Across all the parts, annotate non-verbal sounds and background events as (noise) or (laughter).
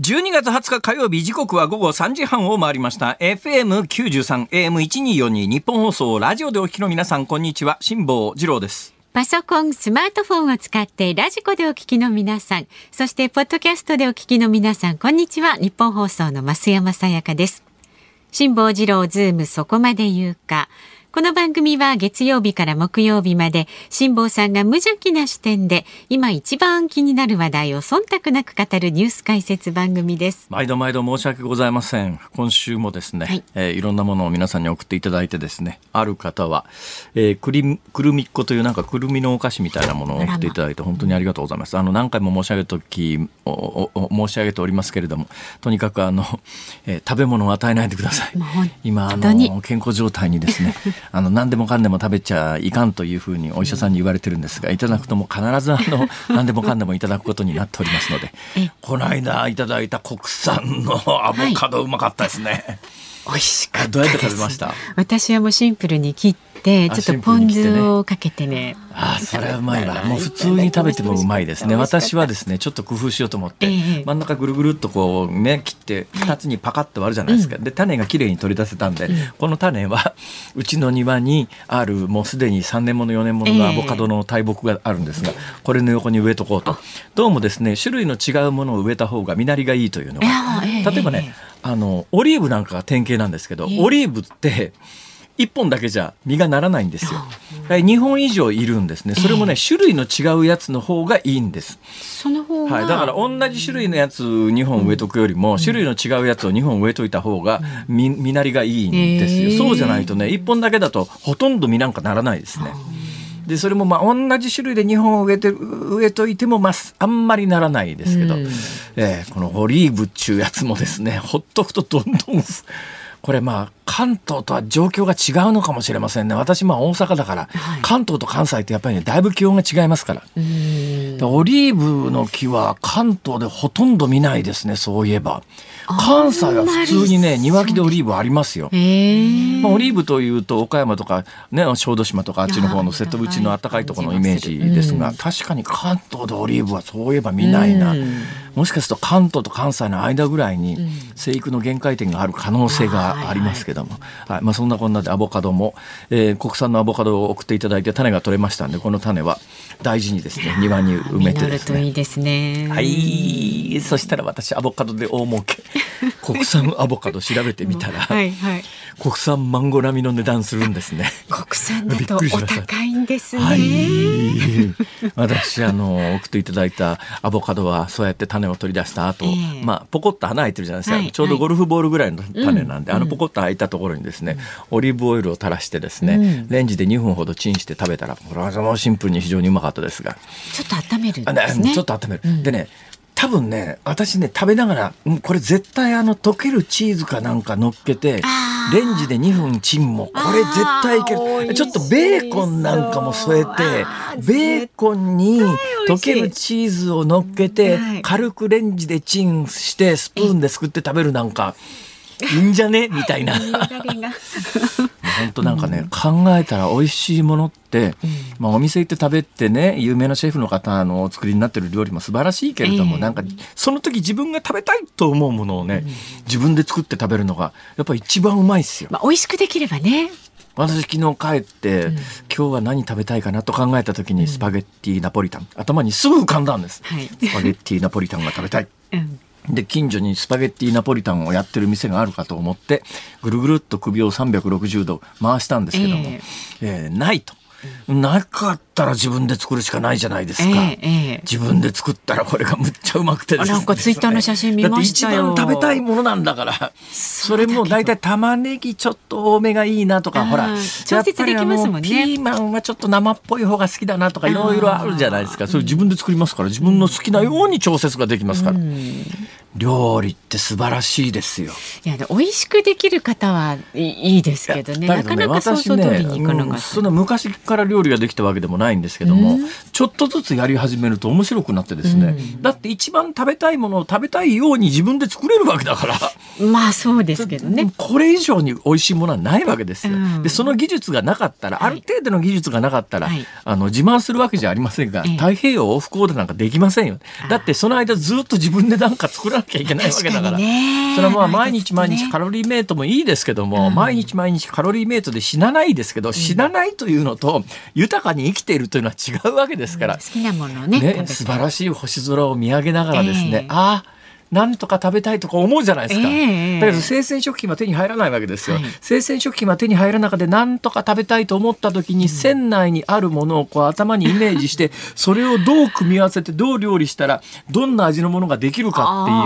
12月20日火曜日時刻は午後3時半を回りました FM93 AM1242 日本放送ラジオでお聞きの皆さんこんにちは辛坊治郎ですパソコン、スマートフォンを使ってラジコでお聞きの皆さん、そしてポッドキャストでお聞きの皆さん、こんにちは。ニッポン放送の増山さやかです。辛坊治郎ズームそこまで言うか。この番組は月曜日から木曜日まで辛坊さんが無邪気な視点で今一番気になる話題を忖度なく語るニュース解説番組です。毎度毎度申し訳ございません。今週もですね、はい、えー、いろんなものを皆さんに送っていただいてですねある方は、えー、くりくるみっこというなんかくるみのお菓子みたいなものを送っていただいて本当にありがとうございます。あの何回も申し上げとき申し上げておりますけれどもとにかくあの、えー、食べ物を与えないでください。今あの健康状態にですねあの何でもかんでも食べちゃいかんというふうにお医者さんに言われてるんですがいただくとも必ずあの (laughs) 何でもかんでもいただくことになっておりますのでこの間いただいた国産のアボカドうまかったですね。美味しかったどうやって食べました？私はもうシンプルに切ってちょっとポン酢をかけてね。あそれはうまいわ。もう普通に食べてもうまいですね。私はですねちょっと工夫しようと思って、えー、真ん中ぐるぐるっとこうね切って2つにパカッと割るじゃないですか、で種がきれいに取り出せたんで、うん、この種はうちの庭にあるもうすでに3年もの4年もののアボカドの大木があるんですが、これの横に植えとこうと。どうもですね種類の違うものを植えた方が実りがいいというのが。例えばねあのオリーブなんかが典型なんですけど、オリーブって1本だけじゃ実がならないんですよ。2本以上いるんですね。それもね、種類の違うやつの方がいいんです。その方はい、だから同じ種類のやつ2本植えとくよりも、種類の違うやつを2本植えといた方が実実なりがいいんですよ。そうじゃないとね、1本だけだとほとんど実なんかならないですね。でそれもまあ同じ種類で2本植えて植えといてもまああんまりならないですけど、えー、このオリーブっちゅうやつもですねほっとくとどんどんこれまあ関東とは状況が違うのかもしれませんね。私まあ大阪だから、はい、関東と関西ってやっぱりねだいぶ気温が違いますからオリーブの木は関東でほとんど見ないですねそういえば。関西は普通にね庭木でオリーブありますよ。まあ、オリーブというと岡山とか、ね、小豆島とかあっちの方の瀬戸内の暖かいところのイメージですが、確かに関東でオリーブはそういえば見ないな。もしかすると関東と関西の間ぐらいに生育の限界点がある可能性がありますけども、はい。まあ、そんなこんなでアボカドも、えー、国産のアボカドを送っていただいて種が取れましたんでこの種は大事にですね庭に埋めてですね。いいですね。はい。そしたら私アボカドで大儲け (laughs) 国産アボカド調べてみたら、はいはい、国産マンゴー並みの値段するんですね。国産だとお高いんですね。はい、私あの送っていただいたアボカドはそうやって種を取り出した後、えー、まあポコッと穴開いてるじゃないですか、はい、ちょうどゴルフボールぐらいの種なんで、はい、あのポコッと開いたところにですね、うん、オリーブオイルを垂らしてですね、うん、レンジで2分ほどチンして食べたらこれはもうシンプルに非常にうまかったですが。ちょっと温めるんですね。ちょっと温める、うん、でね多分ね私ね食べながらこれ絶対あの溶けるチーズかなんか乗っけてレンジで2分チンもこれ絶対いける。ちょっとベーコンなんかも添えてベーコンに溶けるチーズを乗っけて軽くレンジでチンしてスプーンですくって食べるなんか。いいんじゃね？みたいな。本当なんかね、考えたら美味しいものって、まあ、お店行って食べてね有名なシェフの方のお作りになってる料理も素晴らしいけれども、えー、なんかその時自分が食べたいと思うものをね、自分で作って食べるのがやっぱ一番うまいっすよ。まあ、美味しくできればね。私昨日帰って、うん、今日は何食べたいかなと考えた時にスパゲッティナポリタン、頭にすぐ浮かんだんです、はい、スパゲッティナポリタンが食べたい、うんで近所にスパゲッティナポリタンをやってる店があるかと思ってぐるぐるっと首を360度回したんですけども、えー、えー、ないと。なかっったら自分で作るしかないじゃないですか。ええええ自分で作ったらこれがむっちゃうまくてですねあなんかツイッターの写真見ましたよ一番食べたいものなんだから。それも大体玉ねぎちょっと多めがいいなとか、ほら。調節できますもんねピーマンはちょっと生っぽい方が好きだなとかいろいろあるじゃないですか。それ自分で作りますから、自分の好きなように調節ができますから。料理って素晴らしいですよ。いやで美味しくできる方はいいいですけどねなかなか想像通りにいかなかった、うんそんな昔から料理ができたわけでもないんですけども、うん。ちょっとずつやり始めると面白くなってですね、だって一番食べたいものを食べたいように自分で作れるわけだから。まあそうですけどね。これ以上に美味しいものはないわけです。よ。うん。でその技術がなかったら、はい。ある程度の技術がなかったら、はい。あの自慢するわけじゃありませんが、ええ。太平洋往復横断なんかできませんよ。だってその間ずっと自分でなんか作らなきゃいけないわけだから。それはまあ毎日毎日カロリーメイトもいいですけども、うん毎日毎日カロリーメイトで死なないですけど、死なないというのと豊かに生きているというのは違うわけですから。好、きなものをねね、素晴らしい星空を見上げながらですね、ええ。ああなんとか食べたいとか思うじゃないですか、ええだけど生鮮食品は手に入らないわけですよ、はい。生鮮食品は手に入らな中でなんとか食べたいと思った時に、船内にあるものをこう頭にイメージして (laughs) それをどう組み合わせてどう料理したらどんな味のものができるかっていう。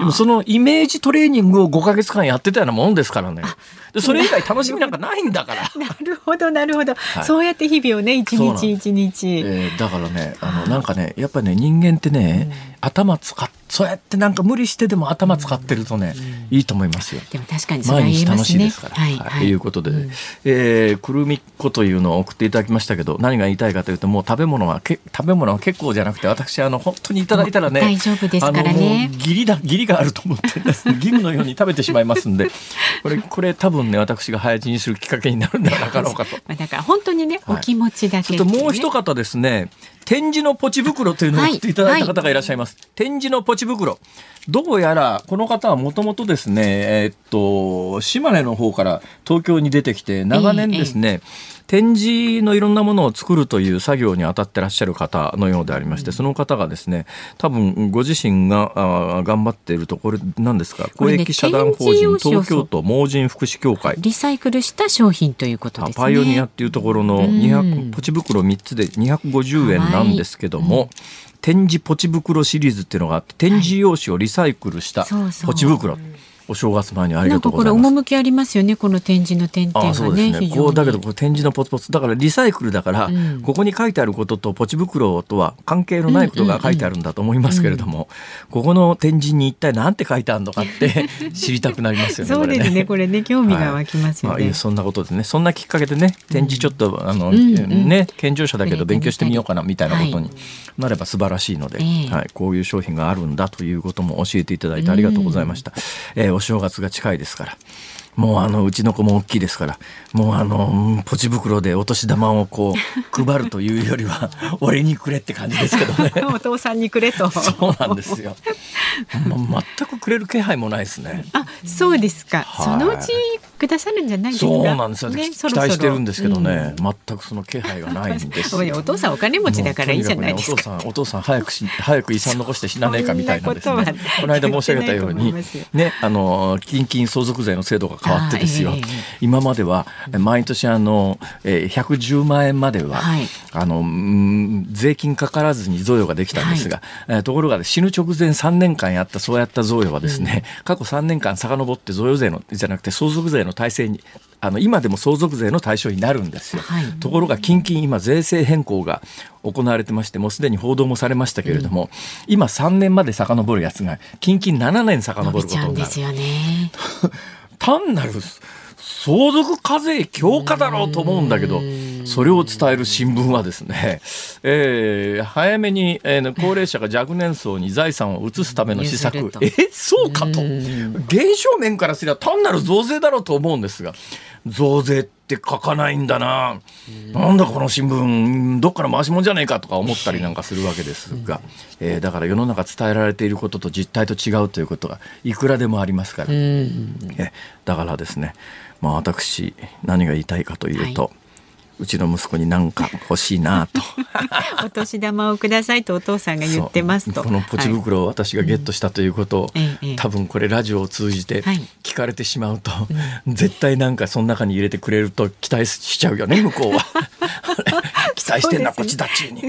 でもそのイメージトレーニングを5ヶ月間やってたようなもんですからね。でそれ以外楽しみなんかないんだから。なるほどなるほど、い。そうやって日々をね一日一日、えーだからねあのなんかねやっぱりね人間ってね、頭使っそうやってなんか無理してでも頭使ってるとね、いいと思いますよ。でも確かにそれは毎日楽言えますね。しいですから。はいはい。はいいうことで、えーくるみっこというのを送っていただきましたけど何が言いたいかというともう食べ物はけ食べ物は結構じゃなくて私あの本当にいただいたらね大丈夫ですからね。義理だ義理があると思ってですね (laughs) 義務のように食べてしまいますんでこれこれ多分ね私が早死にするきっかけになるんではなかろうかと。まあだから本当にね、はい。お気持ちだけね、そしてもう一方ですね、展示のポチ袋というのを送っていただいた方がいらっしゃいます。展示のポチ袋。どうやら、この方はもともとですね、えーっと、島根の方から東京に出てきて、長年ですね、展示のいろんなものを作るという作業に当たってらっしゃる方のようでありまして、その方がですね、多分ご自身があー頑張っていると、これ何ですか、公益社団法人東京都盲人福祉協会。リサイクルした商品ということですね。パイオニアっていうところのうん。200ポチ袋3つで250円なんですけども、展示ポチ袋シリーズっていうのがあって展示用紙をリサイクルしたそうそう。ポチ袋、お正月前にありがとうございます。趣ありますよねこの展示の点々あそがうですね。ねこうだけどこう展示のポツポツだからリサイクルだから、うん。ここに書いてあることとポチ袋とは関係のないことが書いてあるんだと思いますけれども、ここの展示に一体何て書いてあるのかって (laughs) 知りたくなりますよね。そうですねここれね興味が湧きますよね、まあいいそんなことでねそんなきっかけでね展示ちょっと、あの、んうん。ね健常者だけど勉強してみようかなみたいなことになれば素晴らしいので、ええ。はい、こういう商品があるんだということも教えていただいてありがとうございました、えーお正月が近いですから。もうあのうちの子も大きいですから。もうあのうんポチ袋でお年玉をこう (laughs) 配るというよりは俺にくれって感じですけどね。(laughs) お父さんにくれと。そうなんですよ、(laughs) まあ全くくれる気配もないですね。あそうですか、はい。そのうちくださるんじゃないですか？そうなんですよ、ね期待してるんですけどね、うん。全くその気配がないんです。(laughs) よお父さんお金持ちだからいいじゃないですか。ねお父さん、お父さん早くし、早く遺産残して死なねえかみたいなですね。(laughs) この間申し上げたようにね、あの、近々相続税の制度が変わってですよ。ええええ。今までは、毎年あの、えー110万円までは、はい。あの、うん税金かからずに贈与ができたんですが、えーところが死ぬ直前3年間やったそうやった贈与はですね、過去3年間遡って贈与税のじゃなくて相続税の体制にあの今でも相続税の対象になるんですよ。はいところが近々今税制変更が行われてましてもうすでに報道もされましたけれども、今3年まで遡るやつが近々7年遡ることになるちゃうんですよね。(laughs) 単なる相続課税強化だろうと思うんだけどそれを伝える新聞はですね、えー早めに、えー高齢者が若年層に財産を移すための施策。えそうかと。現象面からすれば単なる増税だろうと思うんですが増税って書かないんだな。なんだこの新聞どっから回しもんじゃねえかとか思ったりなんかするわけですが、えーだから世の中伝えられていることと実態と違うということがいくらでもありますから。えだからですね、まあ、私何が言いたいかというと、うちの息子に何か欲しいなと。(laughs) お年玉をくださいとお父さんが言ってますと。このポチはい袋を私がゲットしたということを、ええ多分これラジオを通じてはい。聞かれてしまうと、絶対なんかその中に入れてくれると期待しちゃうよね向こうは。(laughs) 期催してんな、こっちだっちゅうに。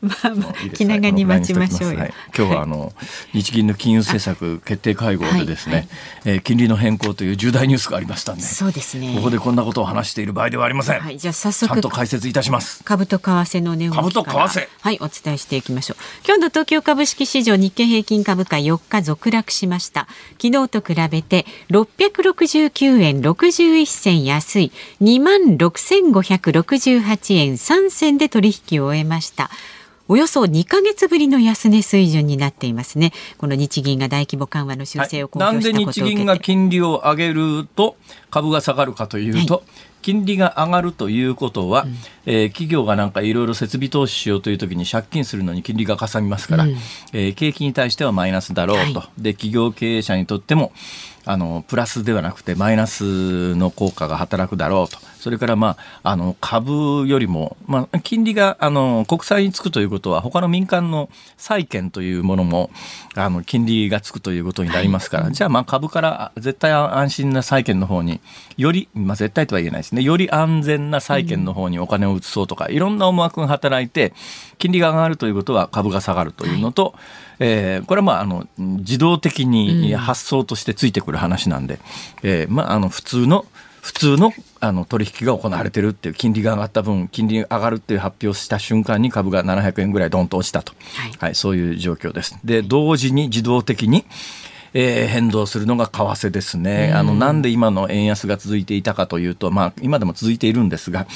まあまあ気長に待ちましょうよ。はい、今日はあの、日銀の金融政策決定会合でですね、はいはい、えー、金利の変更という重大ニュースがありましたんで、そうですね。ここでこんなことを話している場合ではありません。はい、じゃあ早速ちゃんと解説いたします。株と為替の値動き株と為替はいお伝えしていきましょう。今日の東京株式市場日経平均株価4日続落しました。昨日と比べて669円61銭安い2万6568円3銭で取引を終えました。およそ2か月ぶりの安値水準になっていますね。この日銀が大規模緩和の修正を公表したことを受けて、はい、なんで日銀が金利を上げると株が下がるかというと、はい。金利が上がるということは、うん、えー、企業がなんかいろいろ設備投資しようというときに借金するのに金利がかさみますから、うん、えー、景気に対してはマイナスだろうと、はい、で企業経営者にとってもあのプラスではなくてマイナスの効果が働くだろうとそれから、まあ、あの株よりも、まあ、金利があの国債につくということは他の民間の債券というものもあの金利がつくということになりますから、はい、じゃあまあ株から絶対安心な債券の方により、まあ、絶対とは言えないですね。より安全な債券の方にお金を移そうとか、うん、いろんな思惑が働いて金利が上がるということは株が下がるというのと、はい。えー、これはまああの自動的に発想としてついてくる話なんで、うん、えー、まあ、あの普通の普通のあの取引が行われてるっていう金利が上がった分金利が上がるっていう発表した瞬間に株が700円ぐらいドンと落ちたと、はい、はい、そういう状況です。で同時に自動的にえー、変動するのが為替ですね、あのなんで今の円安が続いていたかというと、まあ、今でも続いているんですが、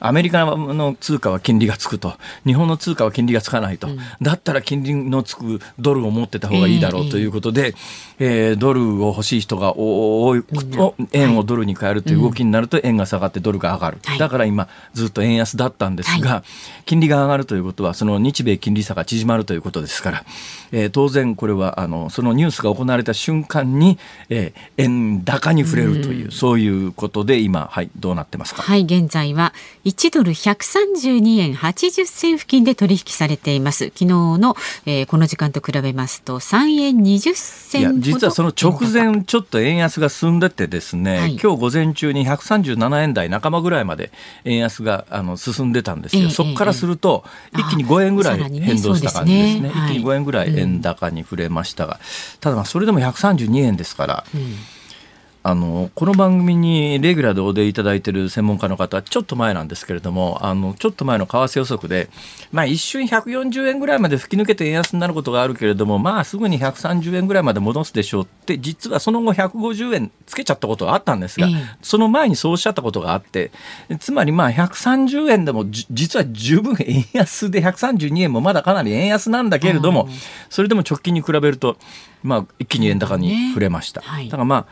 アメリカの通貨は金利がつくと、日本の通貨は金利がつかないと、うん、だったら金利のつくドルを持ってた方がいいだろうということで、えー、ドルを欲しい人が多いと、円をドルに変えるという動きになると、円が下がってドルが上がる、はい、だから今、ずっと円安だったんですが、はい、金利が上がるということは、その日米金利差が縮まるということですから、えー、当然これはあのそのニュースが行われた瞬間に、えー、円高に触れるという、うそういうことで今、はい、どうなってますか？はい、現在は1ドル132円80銭付近で取引されています。昨日の、えー、この時間と比べますと3円20銭実はその直前ちょっと円安が進んでてですね、はい、今日午前中に137円台半ばぐらいまで円安があの進んでたんですよ、えー、そこからすると一気に5円ぐらい変動した感じですね。すね。一気に5円ぐらい円高に触れましたが、ただまあそれでも132円ですから、うん。あのこの番組にレギュラーでお出いただいている専門家の方ちょっと前なんですけれどもあのちょっと前の為替予測で、まあ、一瞬140円ぐらいまで吹き抜けて円安になることがあるけれどもまあすぐに130円ぐらいまで戻すでしょうって実はその後150円つけちゃったことがあったんですが、その前にそうおっしゃったことがあってつまりまあ130円でも実は十分円安で132円もまだかなり円安なんだけれども、それでも直近に比べるとまあ、一気に円高に振れました。ねはい、だからまあ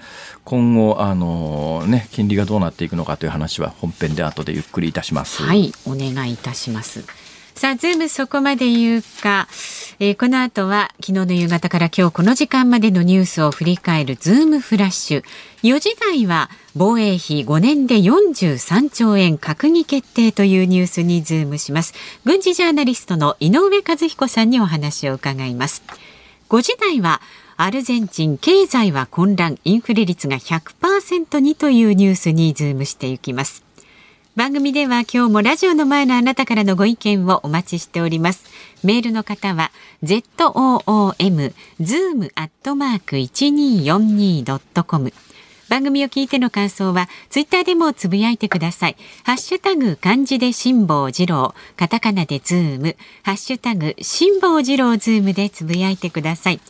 今後あのね金利がどうなっていくのかという話は本編で後でゆっくりいたします。はいお願いいたします。さあズームそこまで言うか、えー、この後は昨日の夕方から今日この時間までのニュースを振り返るズームフラッシュ。4時台は防衛費5年で43兆円閣議決定というニュースにズームします。軍事ジャーナリストの井上和彦さんにお話を伺います。5時台はアルゼンチン経済は混乱インフレ率が100%にというニュースにズームしていきます。番組では今日もラジオの前のあなたからのご意見をお待ちしております。メールの方は zoom zoom アットマーク 1242.com 番組を聞いての感想はツイッターでもつぶやいてください。ハッシュタグ漢字で辛坊治郎、カタカナでズーム、ハッシュタグ辛坊治郎ズームでつぶやいてください。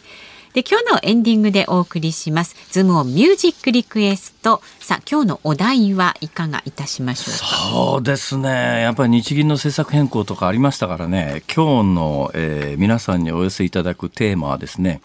で今日のエンディングでお送りします。ズームオンミュージックリクエスト。さあ今日のお題はいかがいたしましょうか？そうですね。やっぱり日銀の政策変更とかありましたからね。今日の、えー、皆さんにお寄せいただくテーマはですね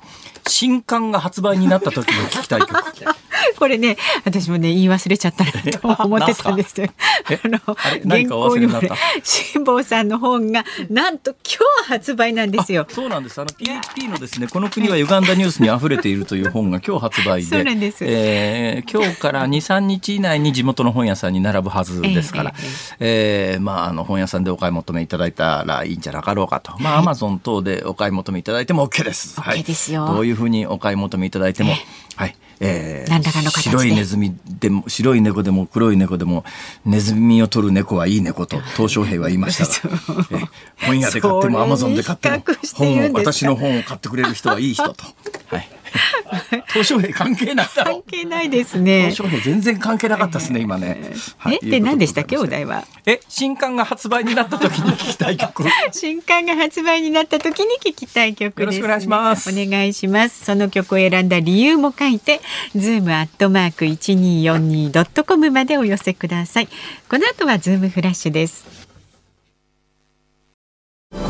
新刊が発売になった時の聞きたい曲 (laughs) (laughs) これね私もね言い忘れちゃったなと思ってたんですよ。(laughs) あの原稿にもね辛坊さんの本がなんと今日発売なんですよ。そうなんです。あの PHP のですねこの国は歪んだニュースに溢れているという本が今日発売で、(laughs) そうなんです。えー、今日から2、3日以内に地元の本屋さんに並ぶはずですから、えー、えー、まああの本屋さんでお買い求めいただいたらいいんじゃなかろうかと。まあアマゾン等でお買い求めいただいても OK です。OK ですよ。どういうふうにお買い求めいただいても、はい。えー、白いネズミでも白い猫でも黒い猫でもネズミを取る猫はいい猫と (laughs) 鄧小平は言いました。が、えー、本屋で買ってもアマゾンで買っても本を私の本を買ってくれる人はいい人と。はい東証平関係ない関係ないですね。東証平全然関係なかったですね、今ね。はい、え、で何でしたっけ、お題は？え、新刊が発売になった時に聞きたい曲。(laughs) 新刊が発売になった時に聞きたい曲、ね、よろしくお願いします。お願いします。その曲を選んだ理由も書いて、ズームアットマーク一二四二ドットコムまでお寄せください。この後はズームフラッシュです。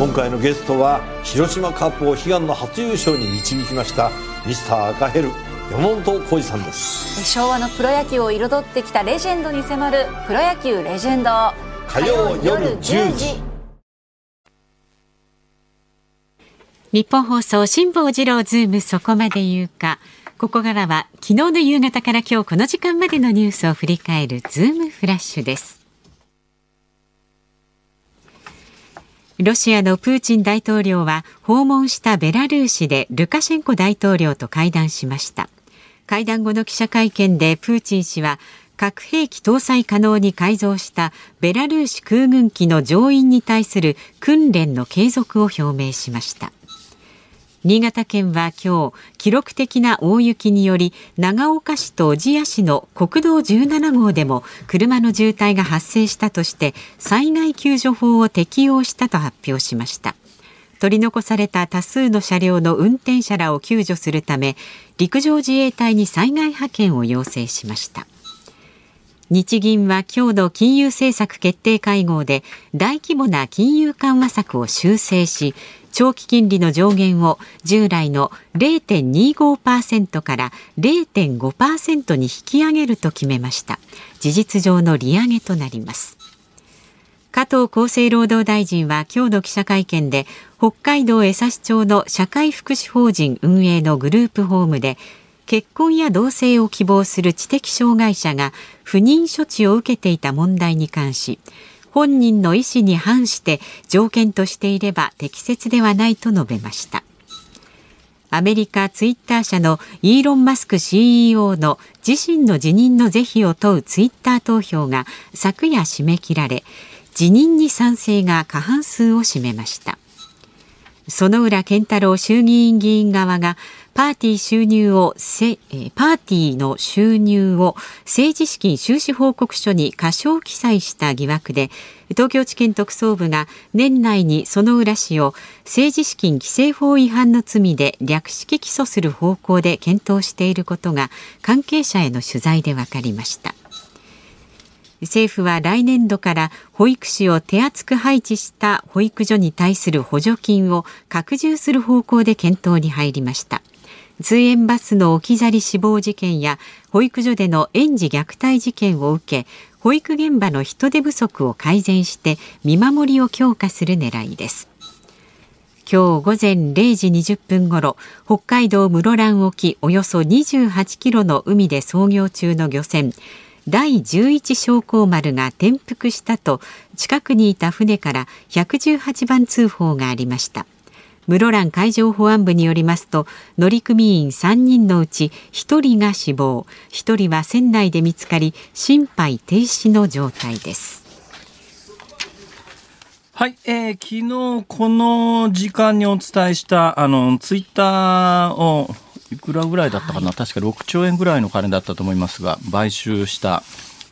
今回のゲストは広島カープを悲願の初優勝に導きましたミスター赤ヘル山本浩二さんです。昭和のプロ野球を彩ってきたレジェンドに迫るプロ野球レジェンド。火曜夜10時。ニッポン放送辛坊治郎ズームそこまで言うか。ここからは昨日の夕方から今日この時間までのニュースを振り返るズームフラッシュですロシアのプーチン大統領は訪問したベラルーシでルカシェンコ大統領と会談しました。会談後の記者会見でプーチン氏は核兵器搭載可能に改造したベラルーシ空軍機の乗員に対する訓練の継続を表明しました。新潟県は今日記録的な大雪により長岡市と小千谷市の国道17号でも車の渋滞が発生したとして災害救助法を適用したと発表しました。取り残された多数の車両の運転者らを救助するため陸上自衛隊に災害派遣を要請しました。日銀は今日の金融政策決定会合で大規模な金融緩和策を修正し長期金利の上限を従来の0.25%から0.5%に引き上げると決めました。事実上の利上げとなります。加藤厚生労働大臣は今日の記者会見で北海道江差町の社会福祉法人運営のグループホームで結婚や同棲を希望する知的障害者が不妊処置を受けていた問題に関し本人の意思に反して条件としていれば適切ではないと述べました。アメリカツイッター社のイーロン・マスク CEO の自身の辞任の是非を問うツイッター投票が昨夜締め切られ辞任に賛成が過半数を占めました。園浦健太郎衆議院議員側がパーティー収入をせ、パーティーの収入を政治資金収支報告書に過少記載した疑惑で東京地検特捜部が年内に園浦氏を政治資金規正法違反の罪で略式起訴する方向で検討していることが関係者への取材で分かりました。政府は来年度から保育士を手厚く配置した保育所に対する補助金を拡充する方向で検討に入りました。通園バスの置き去り死亡事件や保育所での園児虐待事件を受け保育現場の人手不足を改善して見守りを強化する狙いです。今日午前0時20分ごろ北海道室蘭沖およそ28キロの海で操業中の漁船第11将校丸が転覆したと近くにいた船から118番通報がありました。室蘭海上保安部によりますと乗組員3人のうち1人が死亡1人は船内で見つかり心肺停止の状態です。はい、えー、昨日この時間にお伝えしたあのツイッターをいくらぐらいだったかな、はい、確か6兆円ぐらいの金だったと思いますが買収した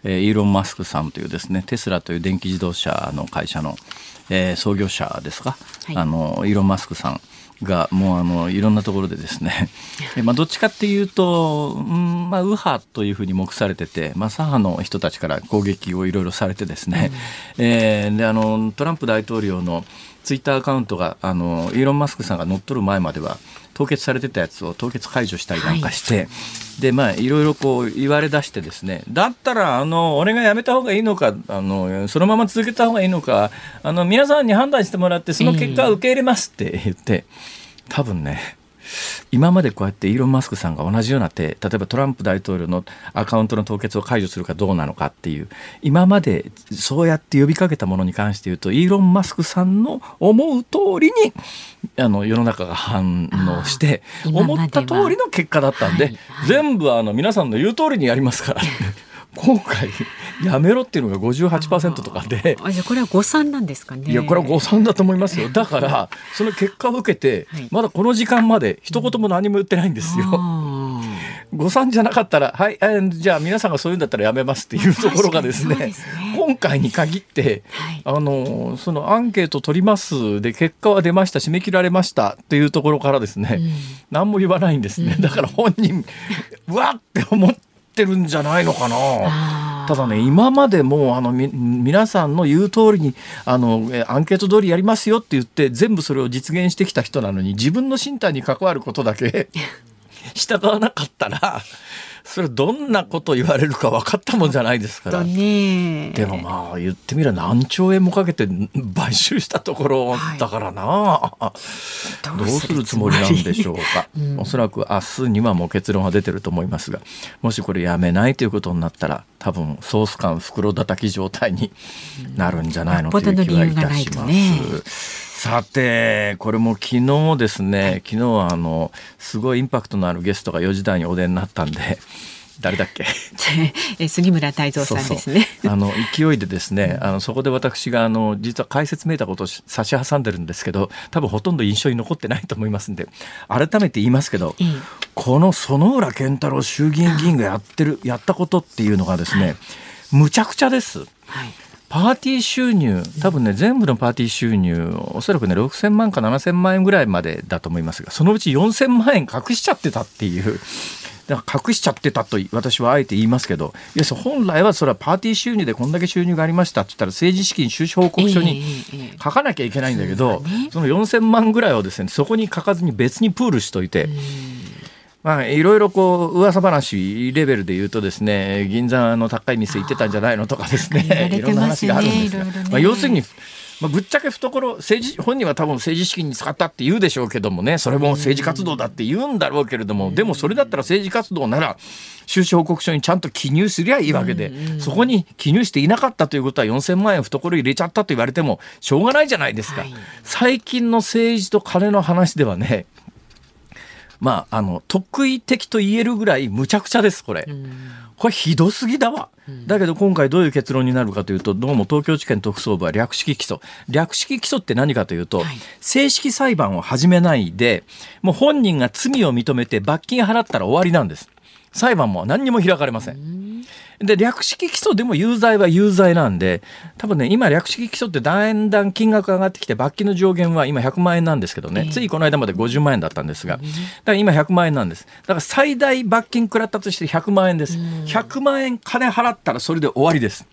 えー、イーロン・マスクさんというですねテスラという電気自動車の会社の、えー、創業者ですか、はい、あのイーロン・マスクさんがもうあのいろんなところでですね、(laughs) まあ、どっちかっていうと、うんまあ、右派というふうに目されてて、まあ、左派の人たちから攻撃をいろいろされてですね、うん、えー、であのトランプ大統領のツイッターアカウントがあのイーロン・マスクさんが乗っ取る前までは凍結されてたやつを凍結解除したりなんかして、はい、でまあいろいろこう言われだしてですねだったらあの俺がやめた方がいいのかあのそのまま続けた方がいいのかあの皆さんに判断してもらってその結果を受け入れますって言って、多分ね今までこうやってイーロン・マスクさんが同じような手例えばトランプ大統領のアカウントの凍結を解除するかどうなのかっていう今までそうやって呼びかけたものに関して言うとイーロン・マスクさんの思う通りにあの世の中が反応して思った通りの結果だったんで、はい。はい、全部あの皆さんの言う通りにやりますから。今回やめろっていうのが58%とかで。あじゃこれは誤算なんですかね。いやこれは誤算だと思いますよ。(laughs) だからその結果を受けて、まだこの時間まで一言も何も言ってないんですよ。誤算じゃなかったら、はい、じゃあ皆さんがそういうんだったらやめますっていうところがですね、ね。今回に限って、はい、あの、そのアンケート取りますで、結果は出ました、締め切られましたっていうところからですね、うん、何も言わないんですね。だから本人、(laughs) うわって思ってるんじゃないのかな。ただね今までもあのみ皆さんの言う通りにあのアンケート通りやりますよって言って全部それを実現してきた人なのに自分の身体に関わることだけ (laughs) 従わなかったらそれどんなこと言われるか分かったもんじゃないですから。でもまあ言ってみれば何兆円もかけて買収したところだからな、はい、どうするつもりなんでしょうか、うん、おそらく明日にはもう結論が出てると思いますがもしこれやめないということになったら多分ソース感袋叩き状態になるんじゃないのという気はいたします。さて、これも昨日ですね、昨日はあの、すごいインパクトのあるゲストが4時台にお出になったんで、(laughs) 誰だっけ？杉村太蔵さんですね。あの (laughs) 勢いでですねあのそこで私があの実は解説めいたことを差し挟んでるんですけど多分ほとんど印象に残ってないと思いますんで改めて言いますけど、うん、この園浦健太郎衆議院議員がやってるやったことっていうのがですねむちゃくちゃです。はいパーティー収入、多分ね、全部のパーティー収入、おそらくね、6000万か7000万円ぐらいまでだと思いますが、そのうち4000万円隠しちゃってたっていう。だから隠しちゃってたと私はあえて言いますけど、いや本来はそれはパーティー収入でこんだけ収入がありましたって言ったら政治資金収支報告書に書かなきゃいけないんだけど、その4000万ぐらいをですねそこに書かずに別にプールしといて。まあ、いろいろこう噂話レベルで言うとですね銀座の高い店行ってたんじゃないのとかですね、ね、いろんな話があるんですが、ね、まあ、要するにまあ、ぶっちゃけ懐政治本人は多分政治資金に使ったって言うでしょうけどもね。それも政治活動だって言うんだろうけれども。でもそれだったら政治活動なら収支報告書にちゃんと記入すりゃいいわけで。そこに記入していなかったということは4000万円懐入れちゃったと言われてもしょうがないじゃないですか。最近の政治と金の話ではねまあ、あの、特異的と言えるぐらいむちゃくちゃです、これ。これひどすぎだわ。だけど今回どういう結論になるかというと、どうも東京地検特捜部は略式起訴。略式起訴って何かというと、正式裁判を始めないで、もう本人が罪を認めて罰金払ったら終わりなんです。裁判も何にも開かれません。で、略式起訴でも有罪は有罪なんで、多分ね、今略式起訴ってだんだん金額上がってきて、罰金の上限は今100万円なんですけどね、ついこの間まで50万円だったんですが、だから今100万円なんです。だから最大罰金食らったとして100万円です。100万円金払ったらそれで終わりです。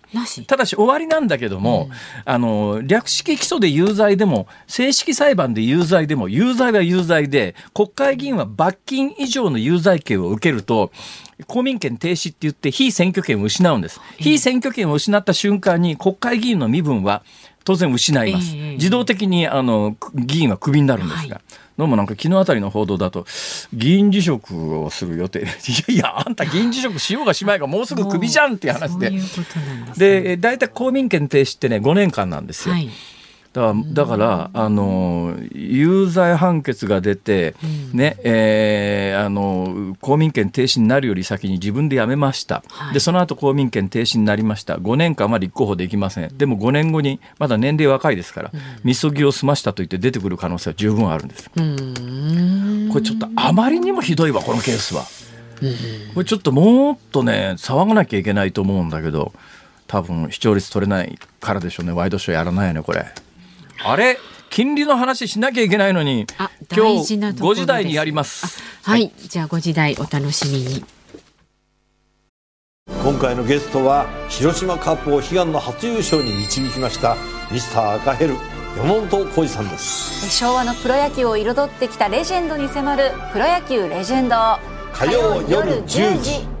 ただし終わりなんだけども、あの、略式起訴で有罪でも、正式裁判で有罪でも、有罪は有罪で、国会議員は罰金以上の有罪刑を受けると、公民権停止って言って非選挙権を失うんです。非選挙権を失った瞬間に国会議員の身分は当然失います。自動的にあの議員はクビになるんですが。どうもなんか昨日あたりの報道だと議員辞職をする予定 (laughs) いやいやあんた議員辞職しようがしまいがもうすぐクビじゃんっていう話でで大体公民権停止ってね5年間なんですよ。はいだだからあの有罪判決が出て、ねえー、あの公民権停止になるより先に自分で辞めました、はい、でその後公民権停止になりました。5年間は立候補できません。でも5年後にまだ年齢若いですから、うん、みそぎを済ましたと言って出てくる可能性は十分あるんです。これちょっとあまりにもひどいわこのケースは。これちょっともっとね騒がなきゃいけないと思うんだけど多分視聴率取れないからでしょうね。ワイドショーやらないよねこれ。あれ金利の話しなきゃいけないのに今日5時台にやります。はい、はい、じゃあ5時台お楽しみに。今回のゲストは広島カップを悲願の初優勝に導きましたミスター赤ヘル山本浩二さんです。昭和のプロ野球を彩ってきたレジェンドに迫るプロ野球レジェンド。火曜夜10時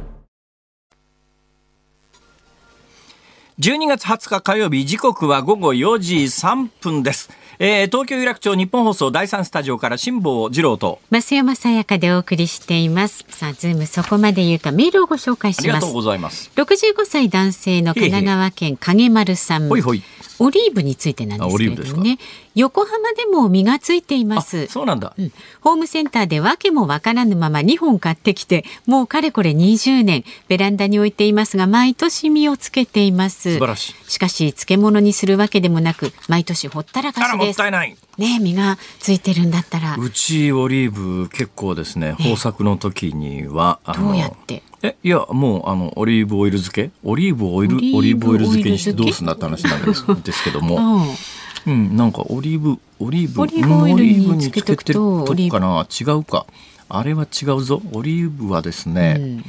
12月20日火曜日時刻は午後4時3分です。えー、東京有楽町日本放送第三スタジオから辛坊治郎と。増山さやかでお送りしています。さあズームそこまで言うかメールをご紹介します。ありがとうございます。65歳男性の神奈川県影丸さん。ほいほい。オリーブについてなんですけれどもね。横浜でも実がついていまあ、すそうなんだ。うん、ホームセンターで訳もわからぬまま2本買ってきてもうかれこれ20年ベランダに置いていますが毎年実をつけています素晴らしい。しかし漬物にするわけでもなく毎年ほったらかしです。たいない。ね実がついてるんだったら。うちオリーブ結構ですね豊作の時にはあのどうやって？えいやもうあのオリーブオイル漬け？オリーブオイルオリーブオイル漬け？にしてどうすんだって話なんですですけども、(laughs) うん。うん、なんかオリーブオリーブオリーブオイルにけてるとこかな？違うか。あれは違うぞ。オリーブはですね、うん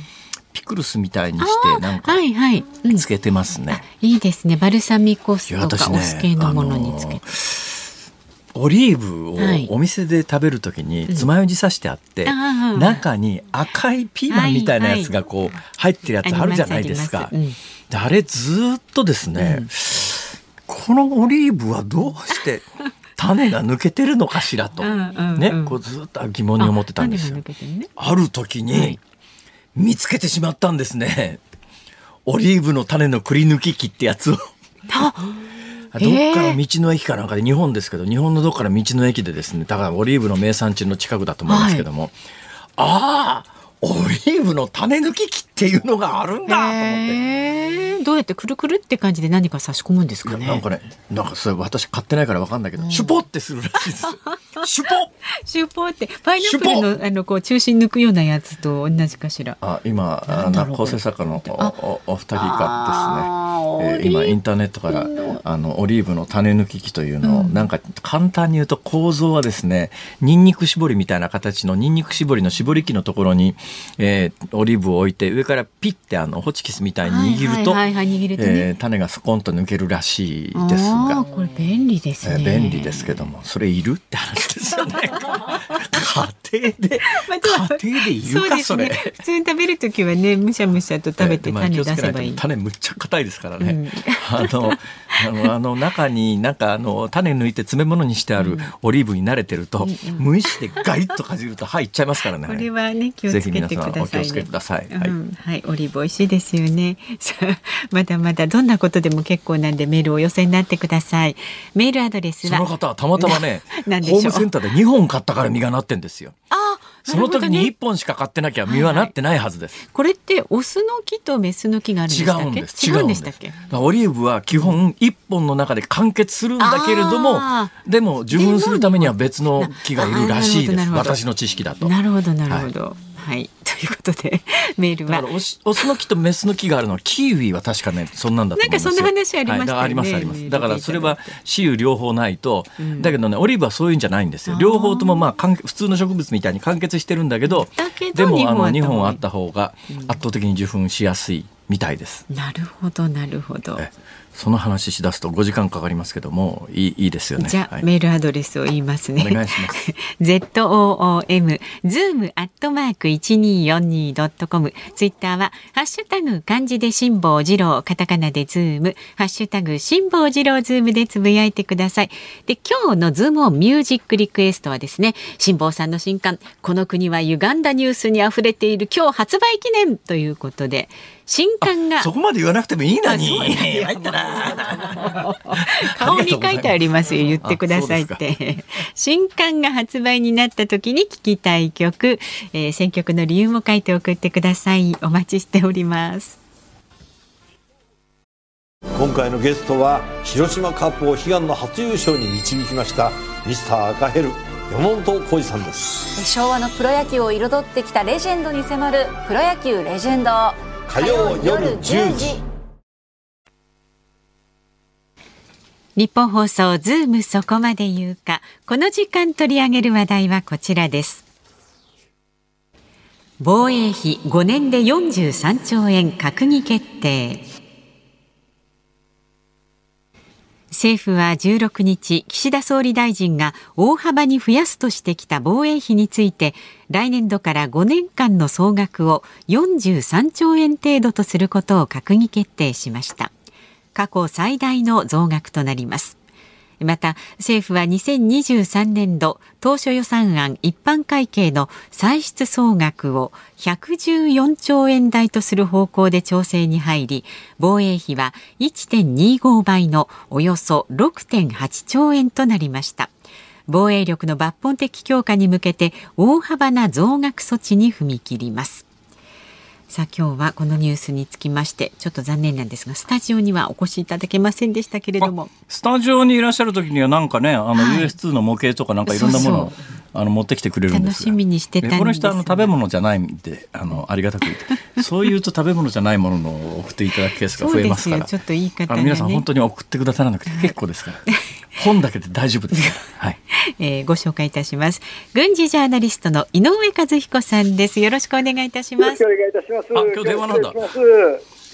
ピクルスみたいにしてなんかはいはい、うん。つけてますね、いいですね。バルサミコ酢とか私ねお酢系のものにつけて、オリーブをはい。お店で食べるときに爪楊枝刺してあって、あー中に赤いピーマンみたいなやつがこう入ってるやつあるじゃないですか。あります。ありますであれずーっとですね、このオリーブはどうして (laughs) 種が抜けてるのかしらと、うんうんうん。ねこうずーっと疑問に思ってたんですよ。ある時に見つけてしまったんですね。(laughs) オリーブの種のくり抜き機ってやつを。(laughs) あどっかの道の駅かなんかで日本ですけど日本のどっかの道の駅でですねだからオリーブの名産地の近くだと思いますけども、ああオリーブの種抜き機っていうのがあるんだと思って。どうやってくるくるって感じで何か差し込むんですかね。なんかねなんかそれ私買ってないから分かんないけど、シュポってするらしいですよ。(laughs) シュポ！シューポーってパイナップルのあのこう中心抜くようなやつと同じかしら。あ今あなんだろう構成作家のおあおお二人がですね、えー今インターネットからあのオリーブの種抜き機というのを、なんか簡単に言うと構造はですねニンニク絞りみたいな形のニンニク絞りの絞り器のところに、えーオリーブを置いて上からピッてあのホチキスみたいに握ると、はいはいえー種がスコンと抜けるらしいですあがー。これ便利ですね。えー便利ですけどもそれいるって話ですよね家庭でまあ家庭でいるかそね。普通に食べるときはね、むしゃむしゃと食べてえーまあ種出せばいい。種むっちゃ硬いですからね、うんあのあのあの中になんかあの種抜いて詰め物にしてあるオリーブに慣れてると、無意識でガリッとかじると入っちゃいますからねこれはね気をつけて皆さんお気をつけく。ださい、はいうん、はい、オリーブ美味しいですよね。(laughs) まだまだどんなことでも結構なんでメールをお寄せになってください。メールアドレスは。その方はたまたまね (laughs) ホームセンターで2本買ったから実がなってんですよあ、その時になるほどね1本しか買ってなきゃ実はなってないはずです、これってオスの木とメスの木があるんで違したっけ？うんです違うんでしたっけ？オリーブは基本一本の中で完結するんだけれどもあでも受粉するためには別の木がいるらしいです私の知識だと。なるほどなるほど。はい、(laughs) ということで (laughs) メールは。オスの木とメスの木があるのはキウイは確かね (laughs) そんなんだと思いますよ。なんかそんな話ありましたよねはい。ありますあります。だからそれは雌雄両方ないと、ん。だけどねオリーブはそういうんじゃないんですよ。両方ともまあ完普通の植物みたいに完結してるんだけどでもあの2二本あ本あった方が圧倒的に受粉しやすいみたいです。なるほどなるほど。えその話しだすと5時間かかりますけどもいいいいですよね。じゃあ、はいメールアドレスを言いますね。お願いします。(laughs) Z O O M Zoom アットマーク一二四二ドットコム。ツイッターはハッシュタグ漢字で辛坊治郎カタカナでズームハッシュタグ辛坊治郎ズームでつぶやいてください。で今日のズームオンミュージックリクエストはですね辛坊さんの新刊この国は歪んだニュースに溢れている今日発売記念ということで新刊が。そこまで言わなくてもいいのに。入ったな。(laughs) 顔に書いてありますよ。言ってくださいっあて新刊が発売になった時に聴きたい曲、えー選曲の理由も書いて送ってください。お待ちしております。今回のゲストは広島カップを悲願の初優勝に導きましたミスター赤ヘル山本浩二さんです。昭和のプロ野球を彩ってきたレジェンドに迫る「プロ野球レジェンド」火曜夜10時。ニッポン放送ズームそこまで言うか。この時間取り上げる話題はこちらです。防衛費5年で43兆円閣議決定。政府は16日岸田総理大臣が大幅に増やすとしてきた防衛費について来年度から5年間の総額を43兆円程度とすることを閣議決定しました。過去最大の増額となります。また政府は2023年度当初予算案一般会計の歳出総額を114兆円台とする方向で調整に入り防衛費は1.25倍のおよそ6.8兆円となりました。防衛力の抜本的強化に向けて大幅な増額措置に踏み切ります。さあ今日はこのニュースにつきましてちょっと残念なんですがスタジオにはお越しいただけませんでしたけれどもスタジオにいらっしゃる時にはなんかねあの、US2 の模型とかなんかいろんなものをあの持ってきてくれるんです楽しみにしてたこの人あの食べ物じゃないんであのありがたくそう言うと食べ物じゃないものを送っていただくケースが増えますから。ちょっと言い方、ね、皆さん本当に送ってくださらなくて (laughs) 結構ですから。本だけで大丈夫ですはい、(laughs) えー、ご紹介いたします。軍事ジャーナリストの井上和彦さんです。よろしくお願いいたします。よろしくお願いいたします。あ今日電話なんだ。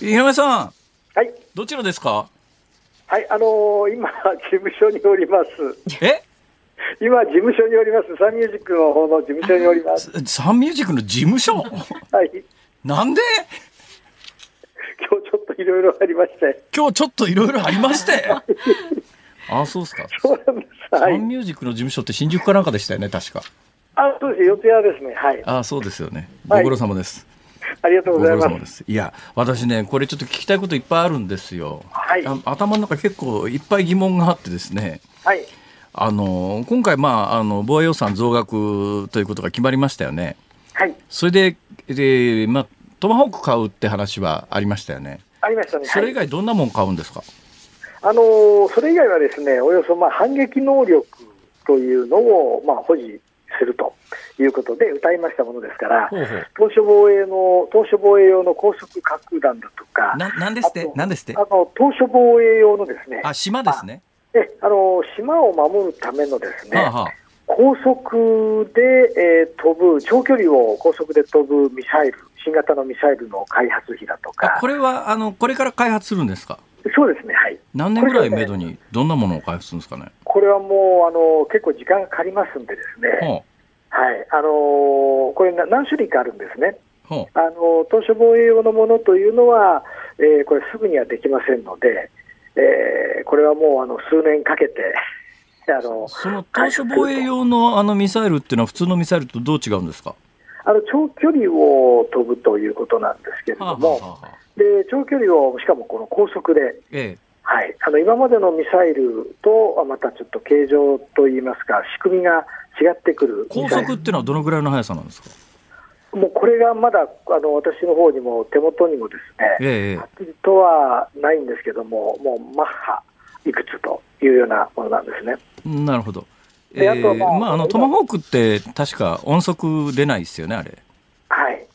井上さん。はい。どちらですか？はいあのー、今事務所におります。え？(laughs) 今事務所におりますサンミュージックの方の事務所におりますサンミュージックの事務所？はいなんで？今日ちょっといろいろありまして今日ちょっといろいろありましてあそうですか。そうなんです。サンミュージックの事務所って新宿かなんかでしたよね、確か。あ、そうです。四谷ですね。はい。あ、そうですよね。ご苦労様です。ありがとうございます。いや、私ね、これちょっと聞きたいこといっぱいあるんですよ。はい。頭の中結構いっぱい疑問があってですね。はい。あの今回、まあ、あの防衛予算増額ということが決まりましたよね。はい、それでで、まあ、トマホーク買うって話はありましたよね。ありましたね。それ以外、どんなもん買うんですか、あのそれ以外はですねおよそまあ反撃能力というのをまあ保持するということで歌いましたものですから、当初防衛の当初防衛用の高速滑空弾だとか、ななんですって？なんですって？あの当初防衛用のですね、あ島ですね。えあの島を守るためのですね、はあはあ、高速で、えー、飛ぶ長距離を高速で飛ぶミサイル、新型のミサイルの開発費だとか、これはあのこれから開発するんですか？そうですね、はい。何年ぐらいめどに、どんなものを開発するんですかね？これはもう、あの、結構時間がかかりますんでですね。はい、あのー、これ何種類かあるんですね。あの当初防衛用のものというのは、えー、これすぐにはできませんので、えー、これはもうあの数年かけて (laughs) あのその当初防衛用のあのミサイルっていうのは普通のミサイルとどう違うんですか？あの長距離を飛ぶということなんですけれども、はあはあで長距離をしかもこの高速で、ええ、はい、あの今までのミサイルとはまたちょっと形状といいますか、仕組みが違ってくる高速っていうのはどのぐらいの速さなんですか？もうこれがまだあの私の方にも手元にもですね、ええ、はっきりとはないんですけども、もうマッハいくつというようなものなんですね。なるほど。えー、まあ、まあ、あのトマホークって確か音速出ないですよね、あれ。はい。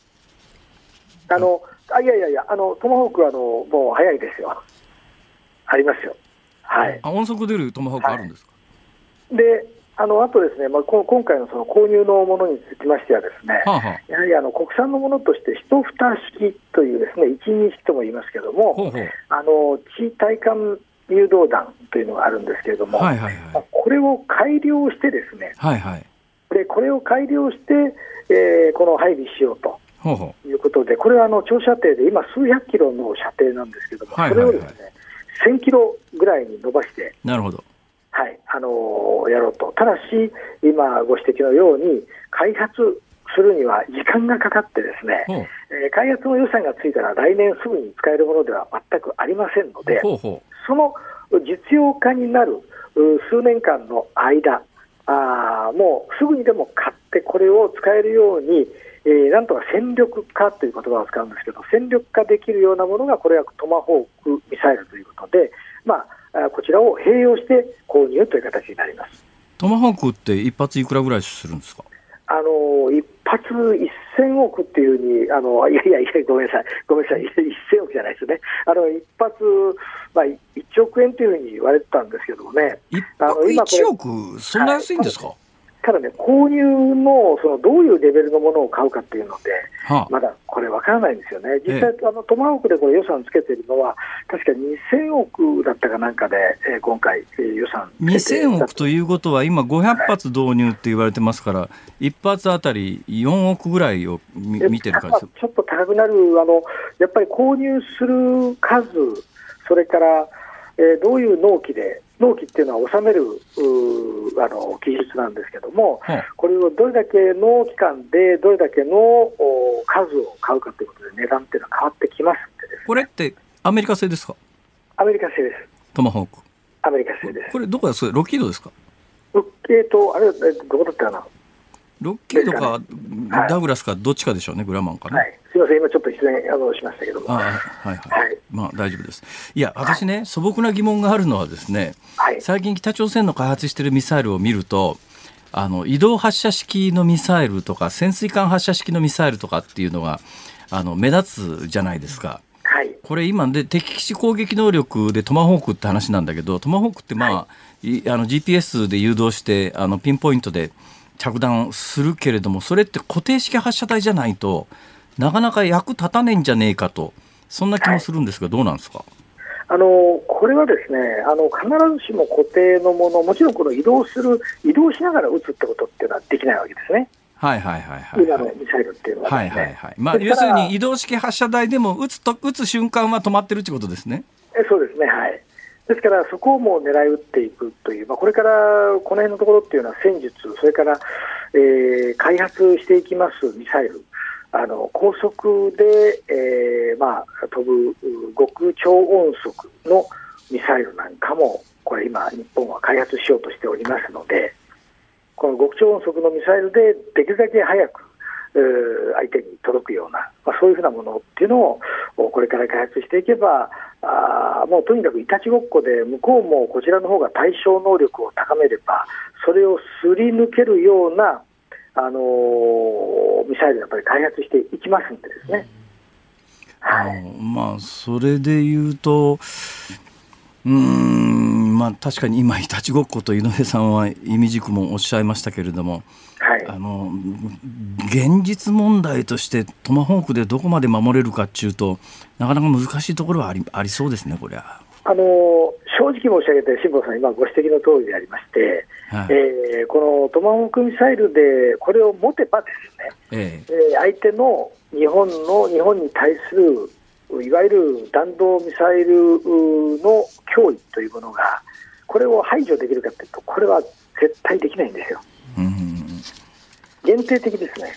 あの、あいやいやいや、あのトマホークはあのもう早いですよ。ありますよ。はい。あ音速出るトマホークあるんですか？はい、で、あのあとですね、まあ、こ今回のその購入のものにつきましてはですね、はあはあ、やはりあの国産のものとして一蓋式というですね一二式とも言いますけども、ほうほう。あの地対艦誘導弾というのがあるんですけれども、はいはいはい、これを改良してですね、はいはい、でこれを改良して、えー、この配備しようと。ほうほう。いうことで、これはあの長射程で今、数百キロの射程なんですけども、はいはいはい、それをですね1000キロぐらいに伸ばして、なるほどはいあのー、やろうと、ただし、今ご指摘のように、開発するには時間がかかって、ですね、えー、開発の予算がついたら来年すぐに使えるものでは全くありませんので、ほうほう。その実用化になる数年間の間、あもうすぐにでも買って、これを使えるように、えー、なんとか戦力化という言葉を使うんですけど、戦力化できるようなものが、これはトマホークミサイルということで、まあ、こちらを併用して購入という形になります。トマホークって一発いくらぐらいするんですか？あの一発1000億っていうふうにあの、いやいやいや、ごめんなさい、ごめんなさい、1000億じゃないですね、あの一発、まあ、1億円というふうに言われてたんですけどもね、一泊1億、そんな安いんですか、はいただね、購入のそのどういうレベルのものを買うかっていうので、はあ、まだこれ分からないんですよね、実際、ええ、あのトマホークでこれ予算つけてるのは、確か2000億だったかなんかで、えー、今回、えー、予算2000億ということは、今、500発導入って言われてますから、はい、1発あたり4億ぐらいを見てる感じちょっと高くなるあの、やっぱり購入する数、それからえーどういう納期で、納期っていうのは納めるうーあの記述なんですけども、はあこれをどれだけの期間で、どれだけのお数を買うかということで、値段っていうのは変わってきますんでです、これってアメリカ製ですか？アメリカ製です。トマホーク。アメリカ製です。これどこです？かロッキードですか？うえーと、あれ、えーどこだったかな、ロッキードかはい。ダグラスかどっちかでしょうね、グラマンかね。はい、すみません、今ちょっと失礼あのしましたけども、あははいはい、はい。まあ大丈夫です。いや、私ね、素朴な疑問があるのはですね、い、最近北朝鮮の開発しているミサイルを見ると、あの移動発射式のミサイルとか潜水艦発射式のミサイルとかっていうのがあの目立つじゃないですか。はい、これ今で敵基地攻撃能力でトマホークって話なんだけどトマホークってまあ,、い、あの GPS で誘導してあのピンポイントで着弾するけれどもそれって固定式発射台じゃないとなかなか役立たねえんじゃねえかとそんな気もするんですがどうなんですか、あのこれはですねあの必ずしも固定のもの、もちろんこの移動する、移動しながら撃つってことっていうのはできないわけですね、はいはいはいはい今のはいミサイルっていうのははい。はいはい。まあ要するに移動式発射台でも撃つと撃つ瞬間は止まってるってことですね。えそうですね、はい。ですから、そこをもう狙い撃っていくという、まあ、これからこの辺のところっていうのは戦術、それから、えー開発していきますミサイル、あの高速で、えーまあ、飛ぶ極超音速のミサイルなんかも、これ今、日本は開発しようとしておりますので、この極超音速のミサイルでできるだけ早く、相手に届くような、まあ、そういうふうなものっていうのをこれから開発していけば、あもうとにかくいたちごっこで、向こうもこちらの方が対処能力を高めれば、それをすり抜けるような、あのーミサイルをやっぱり開発していきますんでですね。はい、まあそれで言うとうんまあ確かに今いたちごっこと井上さんは意味軸もおっしゃいましたけれどもあの現実問題としてトマホークでどこまで守れるかっていうとなかなか難しいところはありありそうですねこりゃ。あの正直申し上げて、辛坊さん、今ご指摘の通りでありまして、はいえーこのトマホークミサイルでこれを持てばですね、えええー相手の日本の日本に対するいわゆる弾道ミサイルうの脅威というものが、これを排除できるかというと、これは絶対できないんですよ。うん限定的ですね。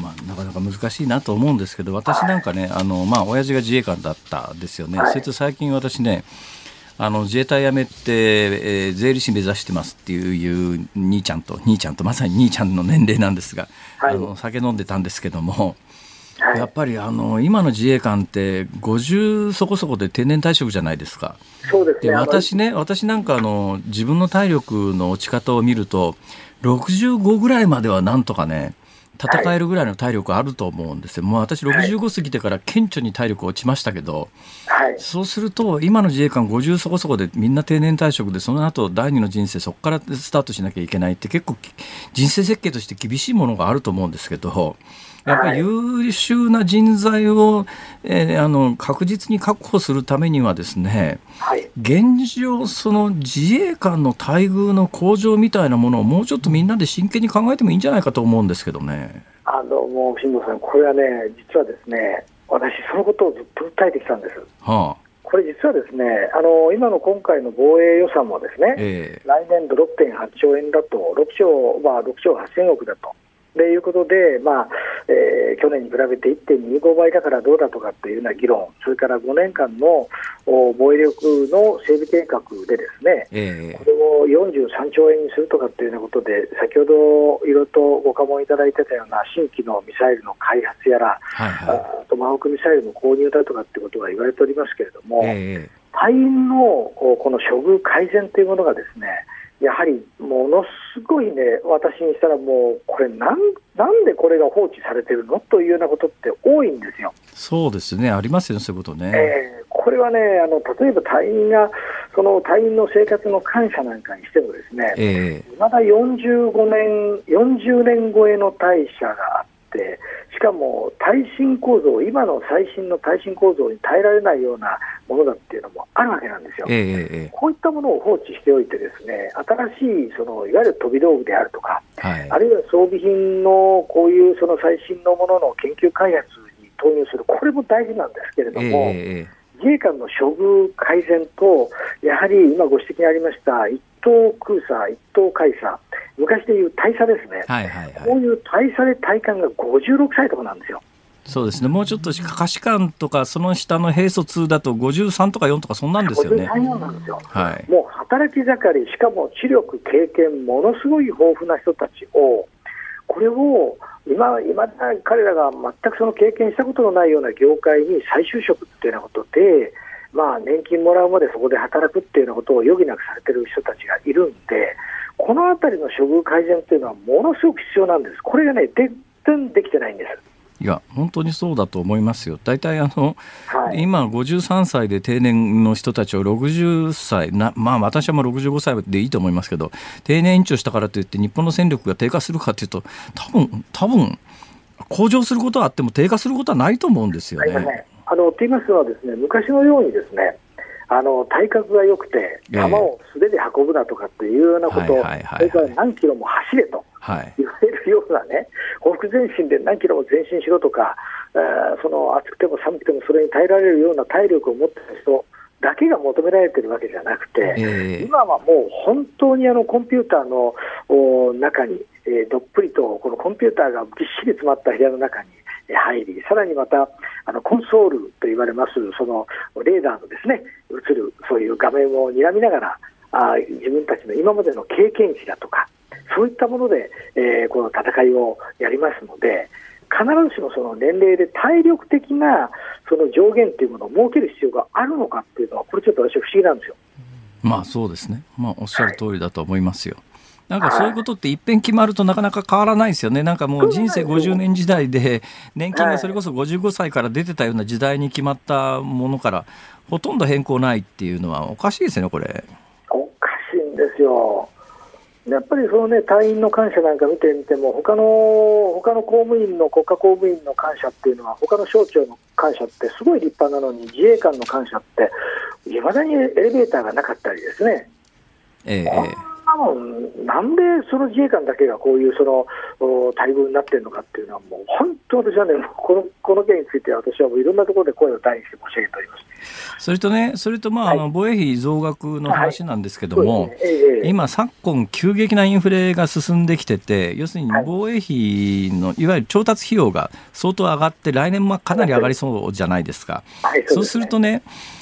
まあ、なかなか難しいなと思うんですけど私なんかねあの、まあ親父が自衛官だったですよね、はいそれと最近私ねあの自衛隊辞めて、えー税理士目指してますっていう兄ちゃんと兄ちゃんとまさに兄ちゃんの年齢なんですが、はいあの酒飲んでたんですけども、はいやっぱりあの今の自衛官って50そこそこで定年退職じゃないですか。でそうですね。私ね私なんかあの自分の体力の落ち方を見ると65ぐらいまではなんとかね戦えるぐらいの体力あると思うんですよ。もう私65過ぎてから顕著に体力落ちましたけど、はい。そうすると今の自衛官50そこそこでみんな定年退職でその後第二の人生そこからスタートしなきゃいけないって結構き人生設計として厳しいものがあると思うんですけどやっぱり優秀な人材を、えーあの確実に確保するためにはですねはい。現状その自衛官の待遇の向上みたいなものをもうちょっとみんなで真剣に考えてもいいんじゃないかと思うんですけどね。あの、もう、辛坊さん、これはね、実はですね、私、そのことをずっと訴えてきたんです。はあ、これ実はですね、あの、今の今回の防衛予算もですね、ええ来年度6.8兆円だと、6兆、まあ、6兆8000億だと。でいうことで、まあえー去年に比べて1.25倍だからどうだとかっていうような議論、それから5年間のお防衛力の整備計画でですね、えこれを43兆円にするとかっていうようなことで、先ほどいろいろとご過問いただいてたような新規のミサイルの開発やら、はいはい。あトマホークミサイルの購入だとかってことが言われておりますけれども、え隊員のこの処遇改善というものがですね、やはりものすごいね、私にしたらもう、これなん、なんでこれが放置されてるのというようなことって多いんですよ。そうですねありますよねそういうことね。えーこれはねあの、例えば隊員が、その隊員の生活の感謝なんかにしてもですね、えまだ45年、40年超えの隊舎があって、しかも耐震構造、今の最新の耐震構造に耐えられないようなものだっていうのもあるわけなんですよ。え。こういったものを放置しておいて、ですね新しいそのいわゆる飛び道具であるとか、えはい。あるいは装備品のこういうその最新のものの研究開発に投入する、これも大事なんですけれどええも、ええ自衛官の処遇改善と、やはり今ご指摘がありました一等空佐、一等海佐、昔でいう大佐ですね、はいはいはい、こういう大佐で体感が56歳とかなんですよ。そうですね、もうちょっと下士官とか、その下の兵卒だと53とか4とか、そんなんですよね。53なんですよ、はい、もう働き盛り、しかも知力、経験、ものすごい豊富な人たちを、これを今、今彼らが全くその経験したことのないような業界に再就職っていうようなことで、まあ、年金もらうまでそこで働くっていうようなことを余儀なくされてる人たちがいるんで、このあたりの処遇改善というのはものすごく必要なんです。これがね、全然できてないんです。いや本当にそうだと思いますよ。大体あの、はい、今53歳で定年の人たちを60歳なまあ私はもう65歳でいいと思いますけど定年延長したからといって日本の戦力が低下するかというと多分多分向上することはあっても低下することはないと思うんですよね。ねあのと言いますのはですね昔のようにですねあの体格が良くて球を素手で運ぶなとかっていうようなことを、それから何キロも走れと。言われるようなね、往復前進で何キロも前進しろとか、えー、その暑くても寒くてもそれに耐えられるような体力を持っている人だけが求められているわけじゃなくて、えー、今はもう本当にあのコンピューターの中に、えー、どっぷりとこのコンピューターがぎっしり詰まった部屋の中に入り、さらにまたあのコンソールと言われますそのレーダーのですね映るそういう画面を睨みながらあ自分たちの今までの経験値だとかそういったもので、えー、この戦いをやりますので、必ずしもその年齢で体力的なその上限というものを設ける必要があるのかっていうのは、これちょっと私は不思議なんですよ。まあそうですね、まあ、おっしゃる通りだと思いますよ。はいなんかそういうことっていっぺん決まるとなかなか変わらないですよね、なんかもう人生50年時代で、年金がそれこそ55歳から出てたような時代に決まったものから、ほとんど変更ないっていうのは、おかしいですね、これ。おかしいんですよ。やっぱりその、ね、隊員の感謝なんか見てみても、他の他の公務員の国家公務員の感謝っていうのは、他の省庁の感謝ってすごい立派なのに、自衛官の感謝って、いまだにエレベーターがなかったりですね。ええなもん、なんでその自衛官だけがこういうその待遇になってるのかっていうのは、もう本当、私はね、このこの件については、私はもういろんなところで声を大にして申し上げております。それとね、それとまあ、はい、あの防衛費増額の話なんですけども、はいね。え今、昨今、急激なインフレが進んできてて、要するに防衛費のいわゆる調達費用が相当上がって、来年もかなり上がりそうじゃないですか。はい、そうするとねい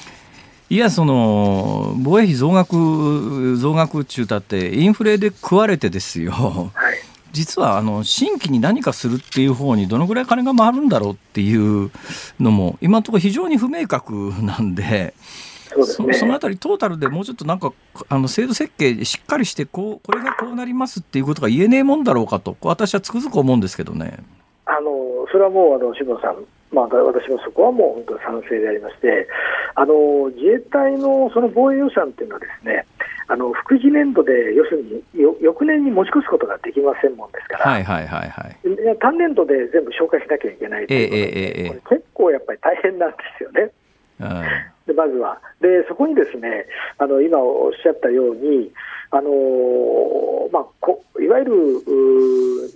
や、その防衛費増額、増額中だって、インフレで食われてですよ、はい、実はあの新規に何かするっていう方にどのぐらい金が回るんだろうっていうのも、今のところ非常に不明確なんで。そ、ね、そのあたりトータルでもうちょっとなんかあの制度設計しっかりしてこうこれがこうなりますっていうことが言えねえもんだろうかと私はつくづく思うんですけどね。あのそれはもうあの渋野さんまあ、私もそこはもう本当に賛成でありまして、あの自衛隊のその防衛予算というのはですね、あの副次年度で要するに翌年に持ち越すことができませんもんですから、はいはいはいはい、単年度で全部消化しなきゃいけないということで、えーえー、結構やっぱり大変なんですよね。でまずは。で、そこにですねあの今おっしゃったように、あのー、まあ、こいわゆる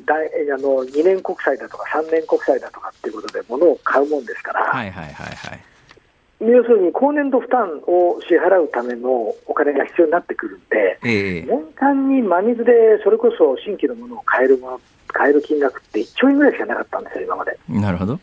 大あの2年国債だとか3年国債だとかっていうことで物を買うもんですから、はいはいはいはい、要するに今年度負担を支払うためのお金が必要になってくるんで、えー、年間に真水でそれこそ新規のものを買えるもの買える金額って1兆円ぐらいしかなかったんですよ、今まで。なるほど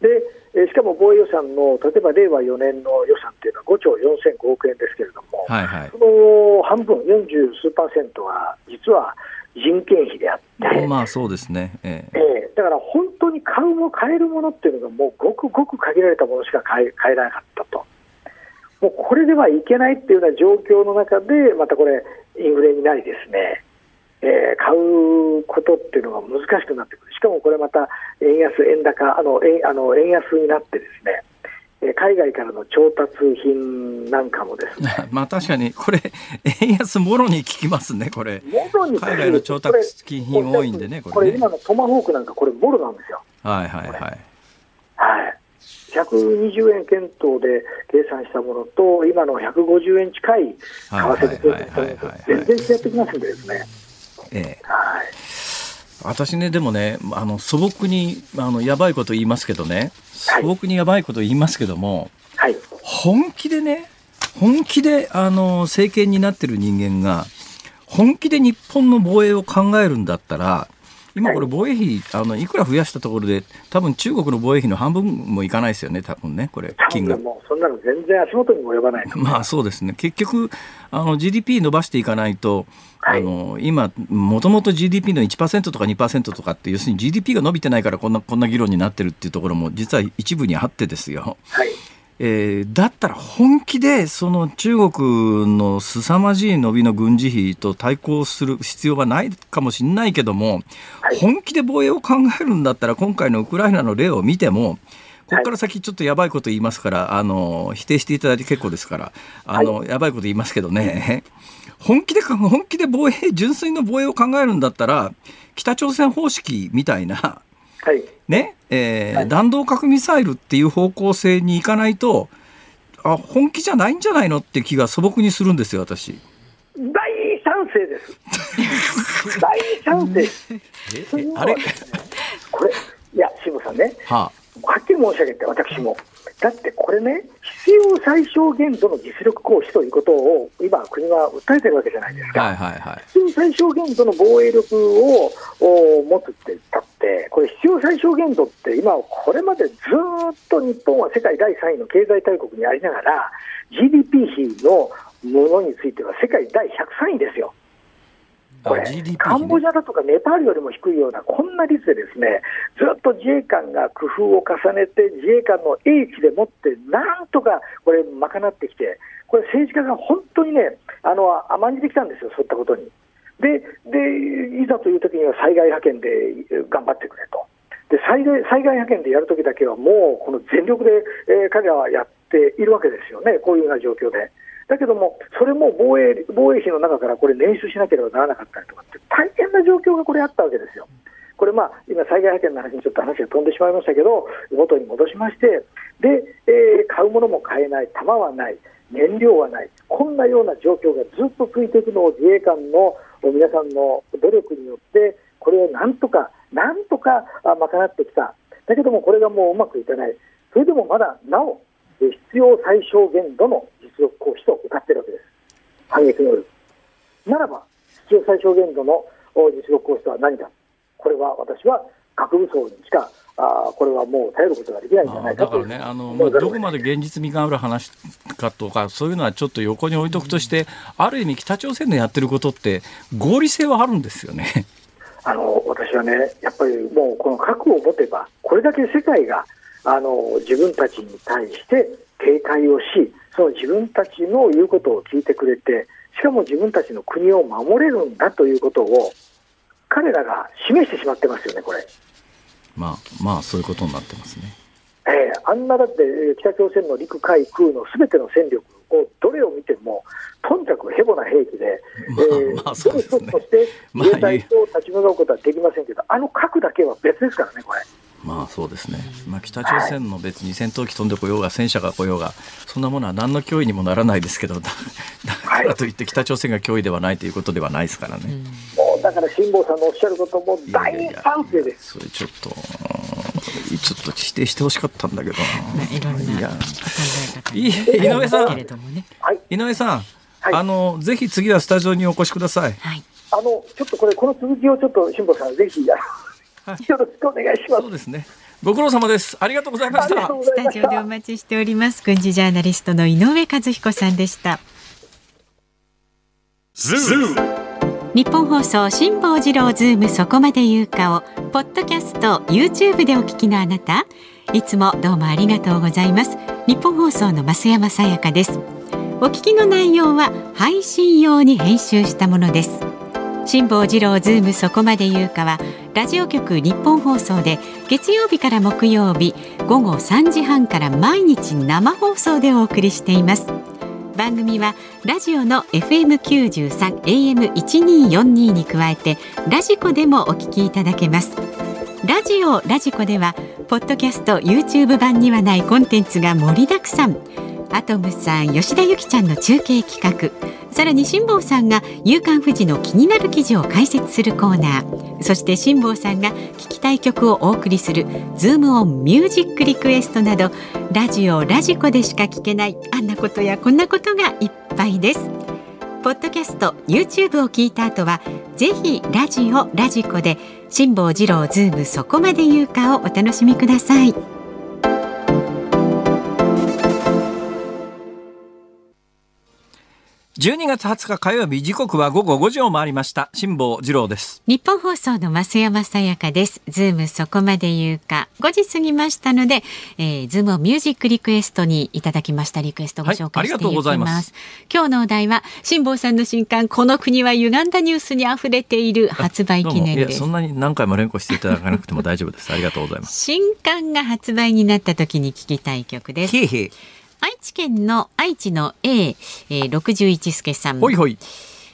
でえしかも防衛予算の例えば令和4年の予算というのは5兆4005億円ですけれども、はいはい、その半分、40数パーセントは実は人件費であって、まあそうですね、えー、えー、だから本当に買うも買えるものっていうのが、もうごくごく限られたものしか買え買えなかったと、もうこれではいけないっていうような状況の中で、またこれ、インフレになりですね、えー、買うことっていうのが難しくなってくる、しかもこれまた円安、円高、あの円あの円安になってですね、海外からの調達品なんかもですね。(laughs) まあ確かに、これ、円安もろに効きますね、これ。もろに海外の調達品多いんでね、これ、ね、今のトマホークなんか、これ、もろなんですよ。はいはいはい。はい。120円検討で計算したものと、今の150円近い為替で計算したものと、全然違ってきますんでですね。ええ。はい。私ねでもねあの素朴にあのやばいこと言いますけどね素朴にやばいこと言いますけども、はい、本気でね本気であの政権になってる人間が本気で日本の防衛を考えるんだったら今これ防衛費あのいくら増やしたところで多分中国の防衛費の半分もいかないですよね多分ねこれ金額。もうそんなの全然足元にも及ばない。(laughs) まあそうですね。結局あの GDP 伸ばしていかないとあの今、もともと GDP の1%とか2%とかって、要するに GDP が伸びてないからこんなこんな議論になってるっていうところも、実は一部にあってですよ。はいえー、だったら本気でその中国の凄まじい伸びの軍事費と対抗する必要はないかもしれないけども、はい、本気で防衛を考えるんだったら今回のウクライナの例を見てもここから先ちょっとやばいこと言いますから、あの否定していただいて結構ですからあの、はい、やばいこと言いますけどね。本気で本気で防衛純粋の防衛を考えるんだったら北朝鮮方式みたいなはい、ねえー、はい、弾道核ミサイルっていう方向性にいかないとあ本気じゃないんじゃないのって気が素朴にするんですよ私。大賛成です。大賛成。(laughs) あれ？これいや辛坊さんね、はあ、はっきり申し上げて私もだってこれね、必要最小限度の実力行使ということを今、国は訴えてるわけじゃないですか、はいはいはい、必要最小限度の防衛力を持つって言ったって、これ、必要最小限度って今、これまでずっと日本は世界第3位の経済大国にありながら、GDP 比のものについては世界第103位ですよ。これ、ね、カンボジアだとかネパールよりも低いような、こんな率でですねずっと自衛官が工夫を重ねて、自衛官の英知でもって、なんとかこれ、賄ってきて、これ、政治家が本当にね、あの甘んじてきたんですよ、そういったことに。で、でいざという時には災害派遣で頑張ってくれと。で災害災害派遣でやるときだけは、もうこの全力で、えー、彼らはやっているわけですよね、こういうような状況で。だけども、それも防衛防衛費の中からこれ、捻出しなければならなかったりとかって、大変な状況がこれあったわけですよ。これ、まあ、今、災害派遣の話にちょっと話が飛んでしまいましたけど、元に戻しまして、で、えー、買うものも買えない、弾はない、燃料はない、こんなような状況がずっと続いていくのを自衛官の皆さんの努力によって、これをなんとか、なんとか賄ってきた。だけども、これがもううまくいかない。それでもまだなお、必要最小限度の実力行使と歌ってるわけです。反撃能力。ならば、必要最小限度の実力行使とは何か。これは私は核武装にしかあこれはもう頼ることができないんじゃないかだからね、あのまあ、どこまで現実味がある話かとか、そういうのはちょっと横に置いとくとして、ある意味、北朝鮮のやってることって、合理性はあるんですよね。あの私はね、やっぱりもうこの核を持てば、これだけ世界があの自分たちに対して警戒をし、その自分たちの言うことを聞いてくれて、しかも自分たちの国を守れるんだということを、彼らが示してしまってますよね、これ。まあ、まあ、そういうことになってますね。えー、あんなだって北朝鮮の陸海空のすべての戦力をどれを見ても、とにかくヘボな兵器で、まあ、えー、まあそうですね、として自衛隊と立ち向かうことはできませんけど、あの核だけは別ですからね、これ。まあそうですね、まあ、北朝鮮の別に戦闘機飛んでこようが戦車が来ようがそんなものは何の脅威にもならないですけど (laughs) だからといって北朝鮮が脅威ではないということではないですからね。もうだから辛坊さんのおっしゃることも大賛成です。それちょっとちょっと否定してほしかったんだけどいや。井上さん、井上さん、はい、あのぜひ次はスタジオにお越しください。はい、あのちょっとこれこの続きをちょっと辛坊さんぜひよろしくお願いします。そうですね。ご苦労様です。ありがとうございました。スタジオでお待ちしております。軍事ジャーナリストの井上和彦さんでした。日本放送辛坊治郎ズームそこまで言うかをポッドキャスト YouTube でお聞きのあなたいつもどうもありがとうございますニッポン放送の増山さやかですお聞きの内容は配信用に編集したものです辛坊治郎ズームそこまで言うかはラジオ局ニッポン放送で月曜日から木曜日午後3時半から毎日生放送でお送りしています。番組はラジオの FM93 AM1242 に加えてラジコでもお聞きいただけます。ラジオラジコではポッドキャスト YouTube 版にはないコンテンツが盛りだくさん。アトムさん吉田由紀ちゃんの中継企画。さらに辛坊さんが「夕刊富士」の気になる記事を解説するコーナーそして辛坊さんが聞きたい曲をお送りする「ズームオンミュージックリクエスト」などラジオラジコでしか聞けないあんなことやこんなことがいっぱいです。ポッドキャスト YouTube を聞いた後はぜひラジオラジコで辛坊治郎ズームそこまで言うかをお楽しみください。12月20日火曜日時刻は午後5時を回りました。辛坊治郎です。ニッポン放送の増山さやかです。ズームそこまで言うか。5時過ぎましたので、えー、ズームミュージックリクエストにいただきました。リクエストをご紹介していきます。はい、ます。今日のお題は辛坊さんの新刊この国は歪んだニュースに溢れている発売記念です。そんなに何回も連呼していただかなくても大丈夫です。ありがとうございます。新刊が発売になった時に聞きたい曲です愛知県の愛知の A、えー、61助さん。ほいほい。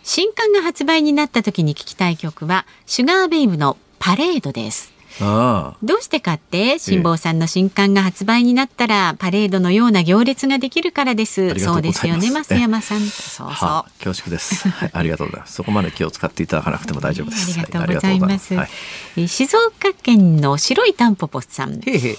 新刊が発売になった時に聞きたい曲はシュガーベイブのパレードです。ああ。どうしてかって辛坊さんの新刊が発売になったらパレードのような行列ができるからです。そうですよね増山さん。そうそう、はあ、恐縮です、はい、ありがとうございます。そこまで気を使っていただかなくても大丈夫です、ありがとうございます、はい、静岡県の白いタンポポさん。へへ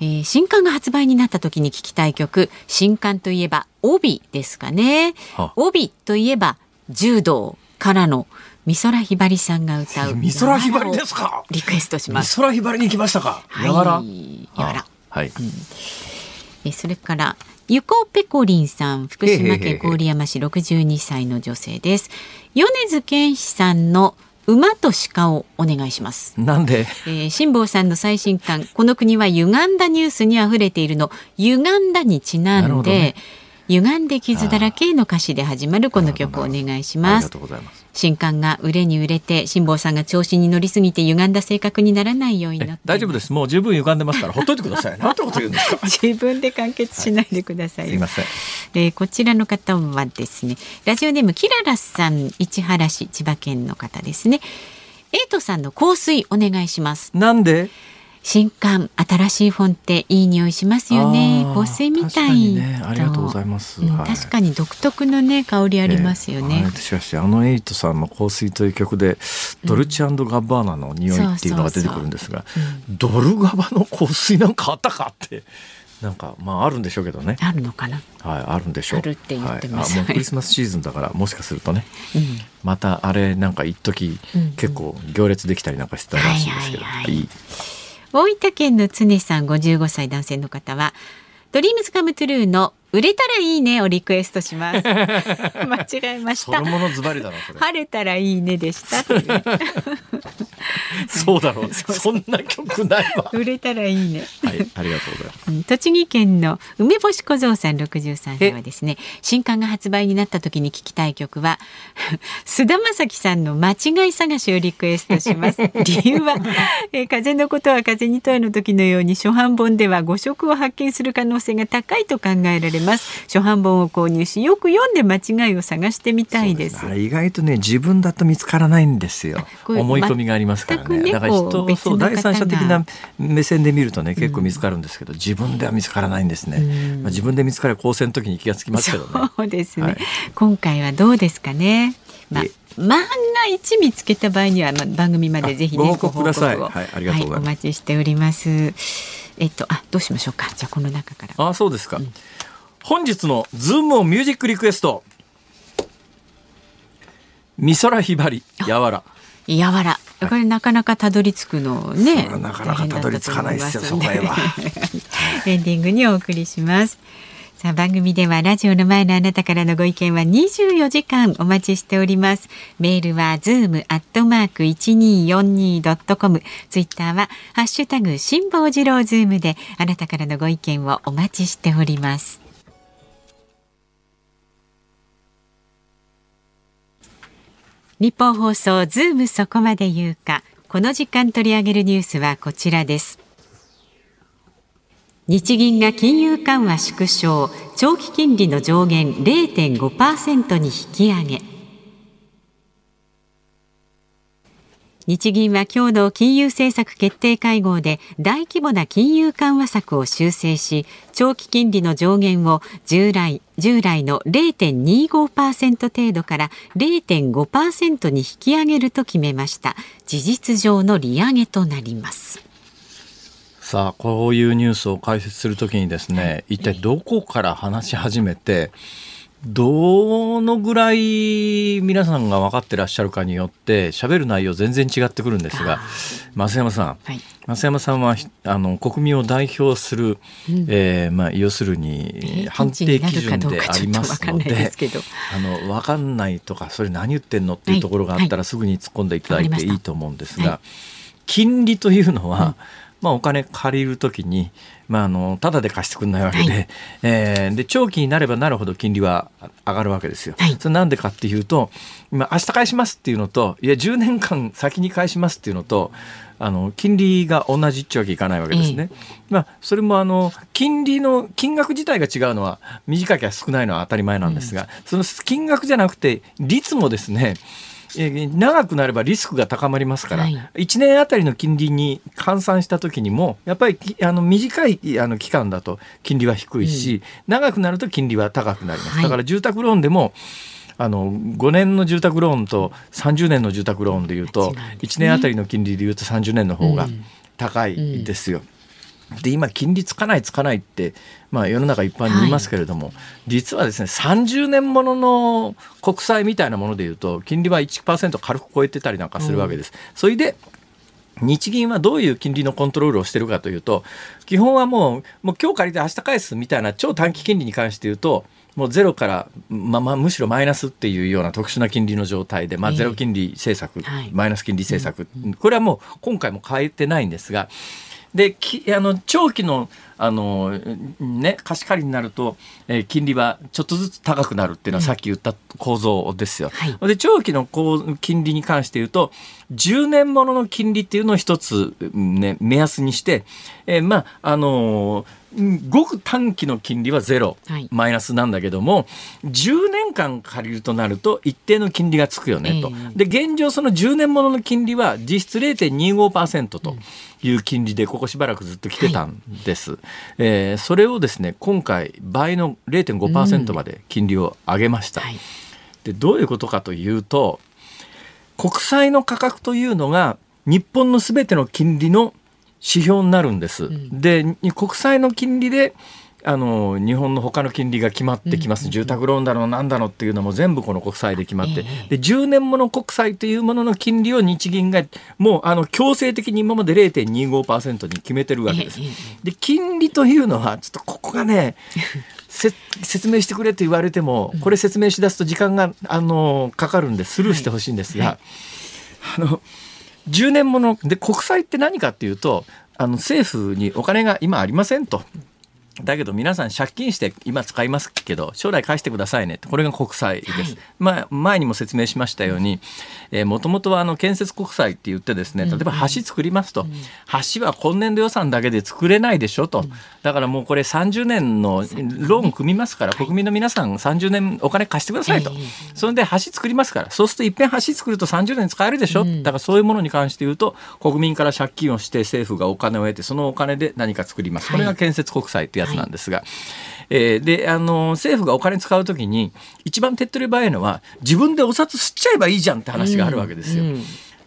えー、新刊が発売になった時に聞きたい曲新刊といえば帯ですかね。帯といえば柔道からの美空ひばりさんが歌う美空ひばりですか？リクエストします。美空ひばりに行きましたか、はい、やわら？やわら。はい、うん、えそれからゆこぺこりんさん福島県郡山市62歳の女性です。米津玄師さんの「馬と鹿をお願いします。なんで、えー、辛坊さんの最新刊この国は歪んだニュースに溢れているの。歪んだにちなんで、歪んで傷だらけの歌詞で始まるこの曲をお願いします。新刊が売れに売れて辛坊さんが調子に乗りすぎて歪んだ性格にならないようになって大丈夫です。もう十分歪んでますから (laughs) ほっといてください。なんてこと言うんですか？自分で完結しないでください、はい、すいません、えー、こちらの方はですねラジオネームキララさん市原市千葉県の方ですね。エイトさんの香水お願いします。なんで？新刊新しい本っていい匂いしますよね。香水みたい、ね、ありがとうございます、うんはい、確かに独特のね香りありますよね、えー、しかしあのエイトさんの香水という曲でドルチアンドガッバーナの匂いっていうのが出てくるんですが、ドルガバの香水なんかあったかってなんかまああるんでしょうけどね。あるのかな。はい、あるんでしょう。あるって言ってます。はい、クリスマスシーズンだからもしかするとね、うん、またあれなんか一時、うん、結構行列できたりなんかしてたらしいですけど、はい、はいはい、大分県の常さん55歳男性の方はドリームズカムトゥルーの売れたらいいねをリクエストします。(laughs) 間違えました。晴れたらいいねでした。そうだろう。そんな曲ないわ。売れたらいいね。はい、ありがとうございます。栃木県の梅干し小僧さん63歳はですね、新刊が発売になった時に聞きたい曲は (laughs) 菅田将暉さんの間違い探しをリクエストします。(laughs) 理由は、えー、風のことは風に問いの時のように初版本では誤色を発見する可能性が高いと考えられます。初版本を購入しよく読んで間違いを探してみたいです。意外とね自分だと見つからないんですよ。思い込みがありますからね、ね、だから人そう第三者的な目線で見るとね結構見つかるんですけど、うん、自分では見つからないんですね、うん、まあ、自分で見つかる構成の時に気がつきますけどね。そうですね、はい、今回はどうですかね。まあ万が一見つけた場合には、まあ、番組までぜひねご報告ください。はい、ありがとうございます、はい、お待ちしております。えっと、あ、どうしましょうか。じゃこの中から。あ、そうですか。うん、本日のズームオンミュージックリクエスト。美空ひばり、やわら。やわら。これなかなかたどり着くのね。なかなかたどり着かないですよ、そこへは。(laughs) エンディングにお送りします。さあ番組ではラジオの前のあなたからのご意見は24時間お待ちしております。メールはズームアットマーク一二四二ドットコム。ツイッターはハッシュタグ辛坊治郎ズームであなたからのご意見をお待ちしております。日本放送ズームそこまで言うか。この時間取り上げるニュースはこちらです。日銀が金融緩和縮小長期金利の上限0.5%に引き上げ。日銀は今日の金融政策決定会合で大規模な金融緩和策を修正し長期金利の上限を従来従来の0.25%程度から0.5%に引き上げると決めました。事実上の利上げとなります。さあこういうニュースを解説するときにですね一体どこから話し始めてどのぐらい皆さんが分かってらっしゃるかによって喋る内容全然違ってくるんですが増山さん、はい、増山さんはあの国民を代表する、うん、えー、まあ、要するに判定基準でありますので (laughs) あの分かんないとかそれ何言ってんのっていうところがあったらすぐに突っ込んでいただいていいと思うんですが、金利というのは、うんまあ、お金借りるときに、まあ、あのただで貸してくれないわけではい、えー、で長期になればなるほど金利は上がるわけですよ。はい、それなんでかっていうと今明日返しますっていうのといや10年間先に返しますっていうのとあの金利が同じっちゅうわけいかないわけですね。まあ、それもあの金利の金額自体が違うのは短きゃ少ないのは当たり前なんですが、うん、その金額じゃなくて率もですね長くなればリスクが高まりますから、はい、1年あたりの金利に換算した時にもやっぱりあの短いあの期間だと金利は低いし、うん、長くなると金利は高くなります。はい、だから住宅ローンでもあの5年の住宅ローンと30年の住宅ローンでいうと1年あたりの金利でいうと30年の方が高いですよ。うんうんで今金利つかないつかないって、まあ、世の中一般に言いますけれども、はい、実はですね30年ものの国債みたいなものでいうと金利は1%軽く超えてたりなんかするわけです。うん、それで日銀はどういう金利のコントロールをしてるかというと基本はもうもう今日借りて明日返すみたいな超短期金利に関して言うともうゼロから、まあ、まあむしろマイナスっていうような特殊な金利の状態で、まあ、ゼロ金利政策、えーはい、マイナス金利政策、これはもう今回も変えてないんですができあの長期のあの、ね、貸し借りになると、えー、金利はちょっとずつ高くなるっていうのはさっき言った構造ですよ。はい、で長期のこう金利に関して言うと10年ものの金利っていうのを一つ、ね、目安にして、えー、まああのーごく短期の金利はゼロ、はい、マイナスなんだけども10年間借りるとなると一定の金利がつくよねと、えー、で現状その10年ものの金利は実質0.25%という金利でここしばらくずっと来てたんです、はい、えー、それをですね今回倍の0.5%まで金利を上げました、うんはい、でどういうことかというと国債の価格というのが日本のすべての金利の指標になるんです。うん、で国債の金利であの日本の他の金利が決まってきます、うん、住宅ローンだろうなんだろうっていうのも全部この国債で決まって、えー、で10年もの国債というものの金利を日銀がもうあの強制的に今まで0.25%に決めてるわけです。えー、で金利というのはちょっとここがね (laughs) 説明してくれと言われてもこれ説明しだすと時間があのかかるんでスルーしてほしいんですが、はい。はい、あの10年もので国債って何かっていうとあの政府にお金が今ありませんとだけど皆さん借金して今使いますけど将来返してくださいね。これが国債です、はい、まあ、前にも説明しましたようにもともとはあの建設国債って言ってですね例えば橋作りますと、うん。うん、橋は今年度予算だけで作れないでしょと、うん、だからもうこれ30年のローン組みますから、国民の皆さん30年お金貸してくださいと、それで橋作りますから。そうするといっぺん橋作ると30年使えるでしょ、だからそういうものに関して言うと国民から借金をして政府がお金を得てそのお金で何か作ります。これが建設国債ってやつなんですが、はい、えー、であの政府がお金使う時に一番手っ取り早いのは自分でお札吸っちゃえばいいじゃんって話があるわけですよ。うんうん。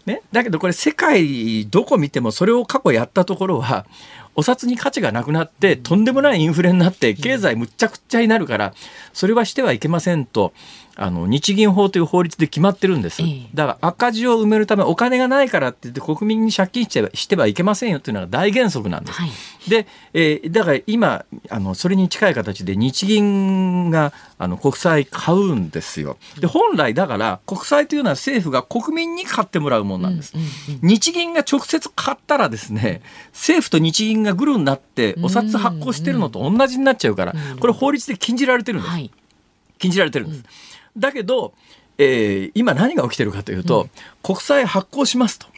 ね、だけどこれ世界どこ見てもそれを過去やったところはお札に価値がなくなってとんでもないインフレになって経済むっちゃくちゃになるからそれはしてはいけませんとあの日銀法という法律で決まってるんです、だから赤字を埋めるためお金がないからって言って国民に借金してしてはいけませんよというのが大原則なんです。はい、で、えー、だから今あのそれに近い形で日銀があの国債買うんですよ。で本来だから国債というのは政府が国民に買ってもらうものなんです。日銀が直接買ったらですね政府と日銀がグルになってお札発行してるのと同じになっちゃうからこれ法律で禁じられてるんです。はい、禁じられてるんです。だけど、えー、今何が起きてるかというと、うん、国債発行しますと。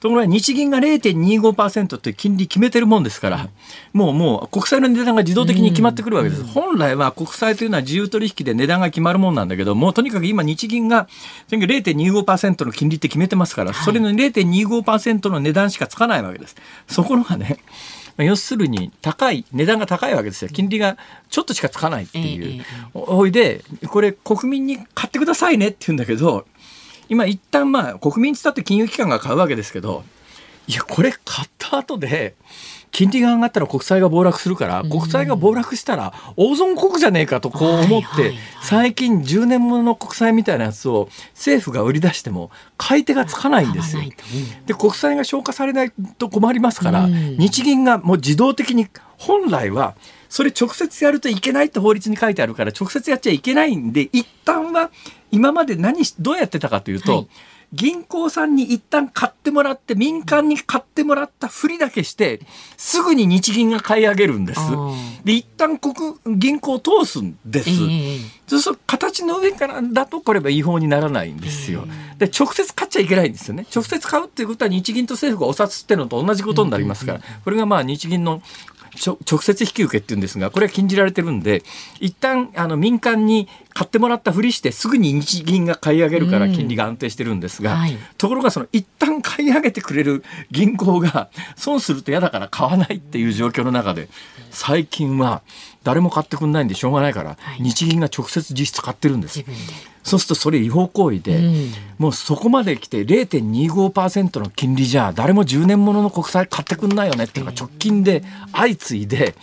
ところが日銀が0.25%という金利決めてるもんですから、もうもう国債の値段が自動的に決まってくるわけです。本来は国債というのは自由取引で値段が決まるもんなんだけど、もうとにかく今日銀が0.25%の金利って決めてますから、それの0.25%の値段しかつかないわけです。そこがね、要するに高い値段が高いわけですよ。金利がちょっとしかつかないっていう、おいでこれ国民に買ってくださいねって言うんだけど今一旦まあ国民伝って金融機関が買うわけですけどいやこれ買った後で金利が上がったら国債が暴落するから、国債が暴落したら大損国じゃねえかとこう思って、最近10年ものの国債みたいなやつを政府が売り出しても買い手がつかないんですよ。で国債が消化されないと困りますから、日銀がもう自動的に本来はそれ直接やるといけないって法律に書いてあるから直接やっちゃいけないんで一旦は今まで何どうやってたかというと、はい銀行さんに一旦買ってもらって民間に買ってもらったふりだけしてすぐに日銀が買い上げるんです。で一旦国銀行を通すんです。えー、そうすると形の上からだとこれは違法にならないんですよ。で直接買っちゃいけないんですよね。直接買うっていうことは日銀と政府がお札ってのと同じことになりますから、これがまあ日銀の直接引き受けっていうんですがこれは禁じられてるんで一旦あの民間に買ってもらったふりしてすぐに日銀が買い上げるから金利が安定してるんですが、うんはい、ところがその一旦買い上げてくれる銀行が損すると嫌だから買わないっていう状況の中で最近は誰も買ってくんないんでしょうがないから、日銀が直接実質買ってるんです。そうするとそれ違法行為で、うん、もうそこまで来て0.25%の金利じゃ誰も10年ものの国債買ってくんないよねっていうのが直近で相次いで、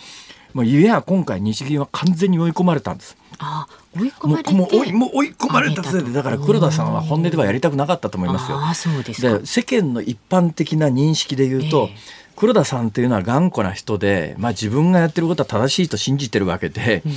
もういや今回日銀は完全に追い込まれたんです。あ追い込まれてもう追いもう追い込まれたせいでだから黒田さんは本音ではやりたくなかったと思いますよ。あそうですで世間の一般的な認識で言うと、えー黒田さんっていうのは頑固な人で、まあ、自分がやってることは正しいと信じてるわけで、うん、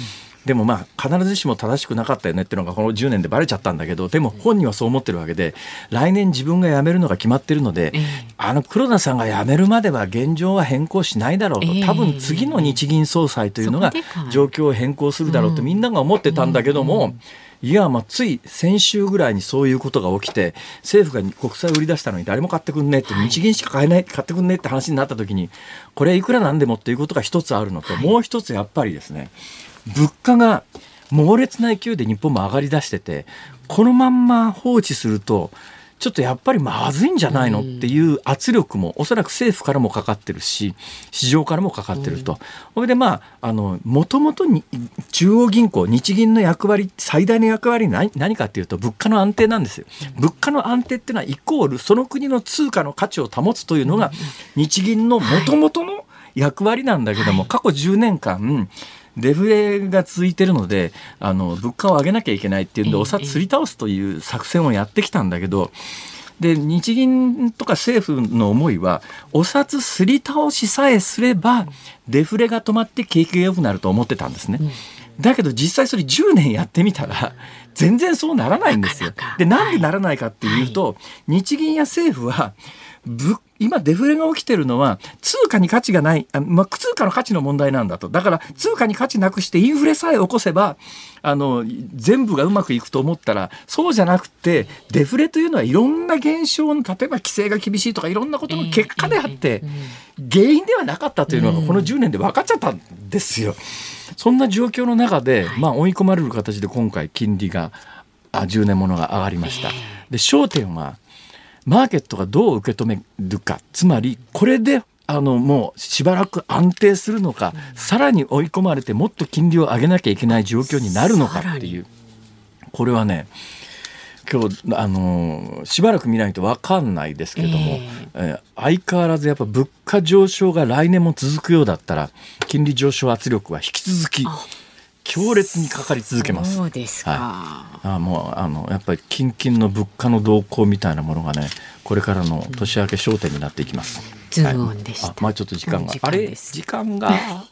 でもまあ必ずしも正しくなかったよねっていうのがこの10年でバレちゃったんだけどでも本人はそう思ってるわけで来年自分が辞めるのが決まってるので、えー、あの黒田さんが辞めるまでは現状は変更しないだろうと、多分次の日銀総裁というのが状況を変更するだろうとみんなが思ってたんだけども。うん。うんいや、まあ、つい先週ぐらいにそういうことが起きて、政府が国債を売り出したのに誰も買ってくんねって、日銀しか買えない、買ってくんねって話になった時に、これいくらなんでもっていうことが一つあるのと、もう一つやっぱりですね、物価が猛烈な勢いで日本も上がりだしてて、このまんま放置すると、ちょっとやっぱりまずいんじゃないの？っていう圧力もおそらく政府からもかかってるし市場からもかかってると。それでまあもともと中央銀行日銀の役割最大の役割何何かっていうと物価の安定なんですよ。物価の安定っていうのはイコールその国の通貨の価値を保つというのが日銀のもともとの役割なんだけども過去10年間デフレが続いてるのであの物価を上げなきゃいけないっていうんでお札すり倒すという作戦をやってきたんだけど。で日銀とか政府の思いはお札すり倒しさえすればデフレが止まって景気が良くなると思ってたんですね。だけど実際それ10年やってみたら全然そうならないんですよ。でなんでならないかっていうと、日銀や政府は今デフレが起きてるのは通貨に価値がないあ、まあ、通貨の価値の問題なんだと。だから通貨に価値なくしてインフレさえ起こせばあの全部がうまくいくと思ったらそうじゃなくてデフレというのはいろんな現象の例えば規制が厳しいとかいろんなことの結果であって原因ではなかったというのがこの10年で分かっちゃったんですよ。そんな状況の中で、まあ、追い込まれる形で今回金利があ10年ものが上がりました。で焦点はマーケットがどう受け止めるか。つまりこれであのもうしばらく安定するのか、うん、さらに追い込まれてもっと金利を上げなきゃいけない状況になるのかっていう。これはね今日あのしばらく見ないと分かんないですけども、えー、えー、相変わらずやっぱ物価上昇が来年も続くようだったら金利上昇圧力は引き続き強烈にかかり続けます。そうですか。はい、あもうあのやっぱり近々の物価の動向みたいなものがね、これからの年明け焦点になっていきます。ズームオンでした。はい、まあちょっと時間が、あれ？時間が？(laughs)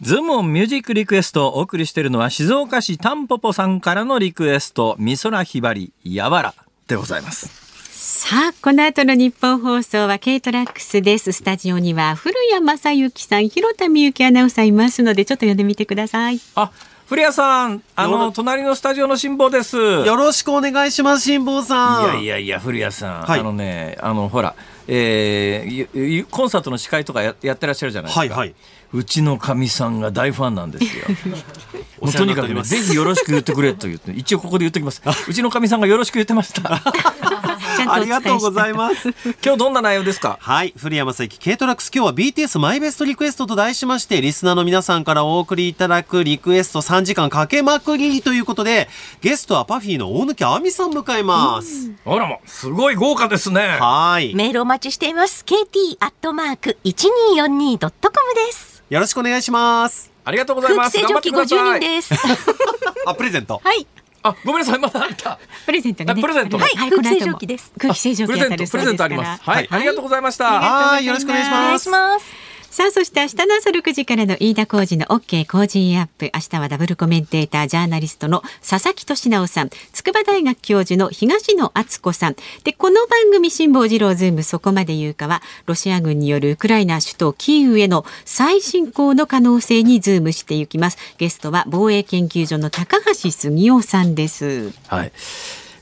ズームオンミュージックリクエストをお送りしているのは静岡市タンポポさんからのリクエスト美空ひばりやわらでございます。さあ、この後のニッポン放送は K TRACKS です。スタジオには古家正亨さん、ひろたみゆ紀アナウンサーいますので、ちょっと読んでみてください。あ、古谷さん、あの、隣のスタジオの辛坊です。よろしくお願いします、辛坊さん。いやいやいや、古谷さん、はいあのね、あの、ほら、えーコンサートの司会とかややってらっしゃるじゃないですか。はいはいうちのかみさんが大ファンなんですよ。(laughs) もうとにかくね、ぜひよろしく言ってくれと言って、一応ここで言っておきます。(laughs) うちのかみさんがよろしく言ってました。(laughs) ちゃんとおあ伝えりがとうございす。ます。(laughs) 今日どんな内容ですか？はい。古山正幸、軽トラックス。今日は BTS マイベストリクエストと題しまして、リスナーの皆さんからお送りいただくリクエスト3時間かけまくりということで、ゲストはパフィーの大抜亜美さん迎えます。あらま、すごい豪華ですね。はい。メールお待ちしています。KT アットマーク 1242.com です。よろしくお願いします。ありがとうございます。空気清浄機頑張ってくださ50い人です。(laughs) あ、プレゼント？はい。あ、ごめんなさい、まだあった。(laughs) プレゼントがね。あプレゼントはい、はい空気清浄機です空気清浄プレゼント、プレゼントあ。ります。はい、ありがとうございました。はい。よろしくお願いしお願ますいし。ます。さあ、そして明日の朝6時からの飯田浩二の OK 工事アップ。明日はダブルコメンテーター、ジャーナリストの佐々木俊直さん、筑波大学教授の東野敦子さん。で、この番組辛坊治郎ズームそこまで言うかは、ロシア軍によるウクライナ首都キーウへの再侵攻の可能性にズームしていきます。ゲストは防衛研究所の高橋杉雄さんです。はい。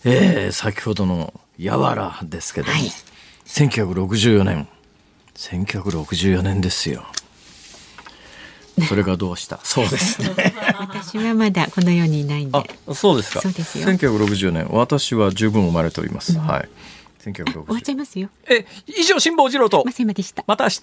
えー、先ほどのやわらですけども、はい1964年、1964年ですよ。それがどうした？(laughs) そうですね。私はまだこの世にいないんで。あ、そうですか。そうですよ1960年、私は十分生まれております。はい。終わっちゃ1960いますよ。え、以上辛坊治郎とでした。また明日。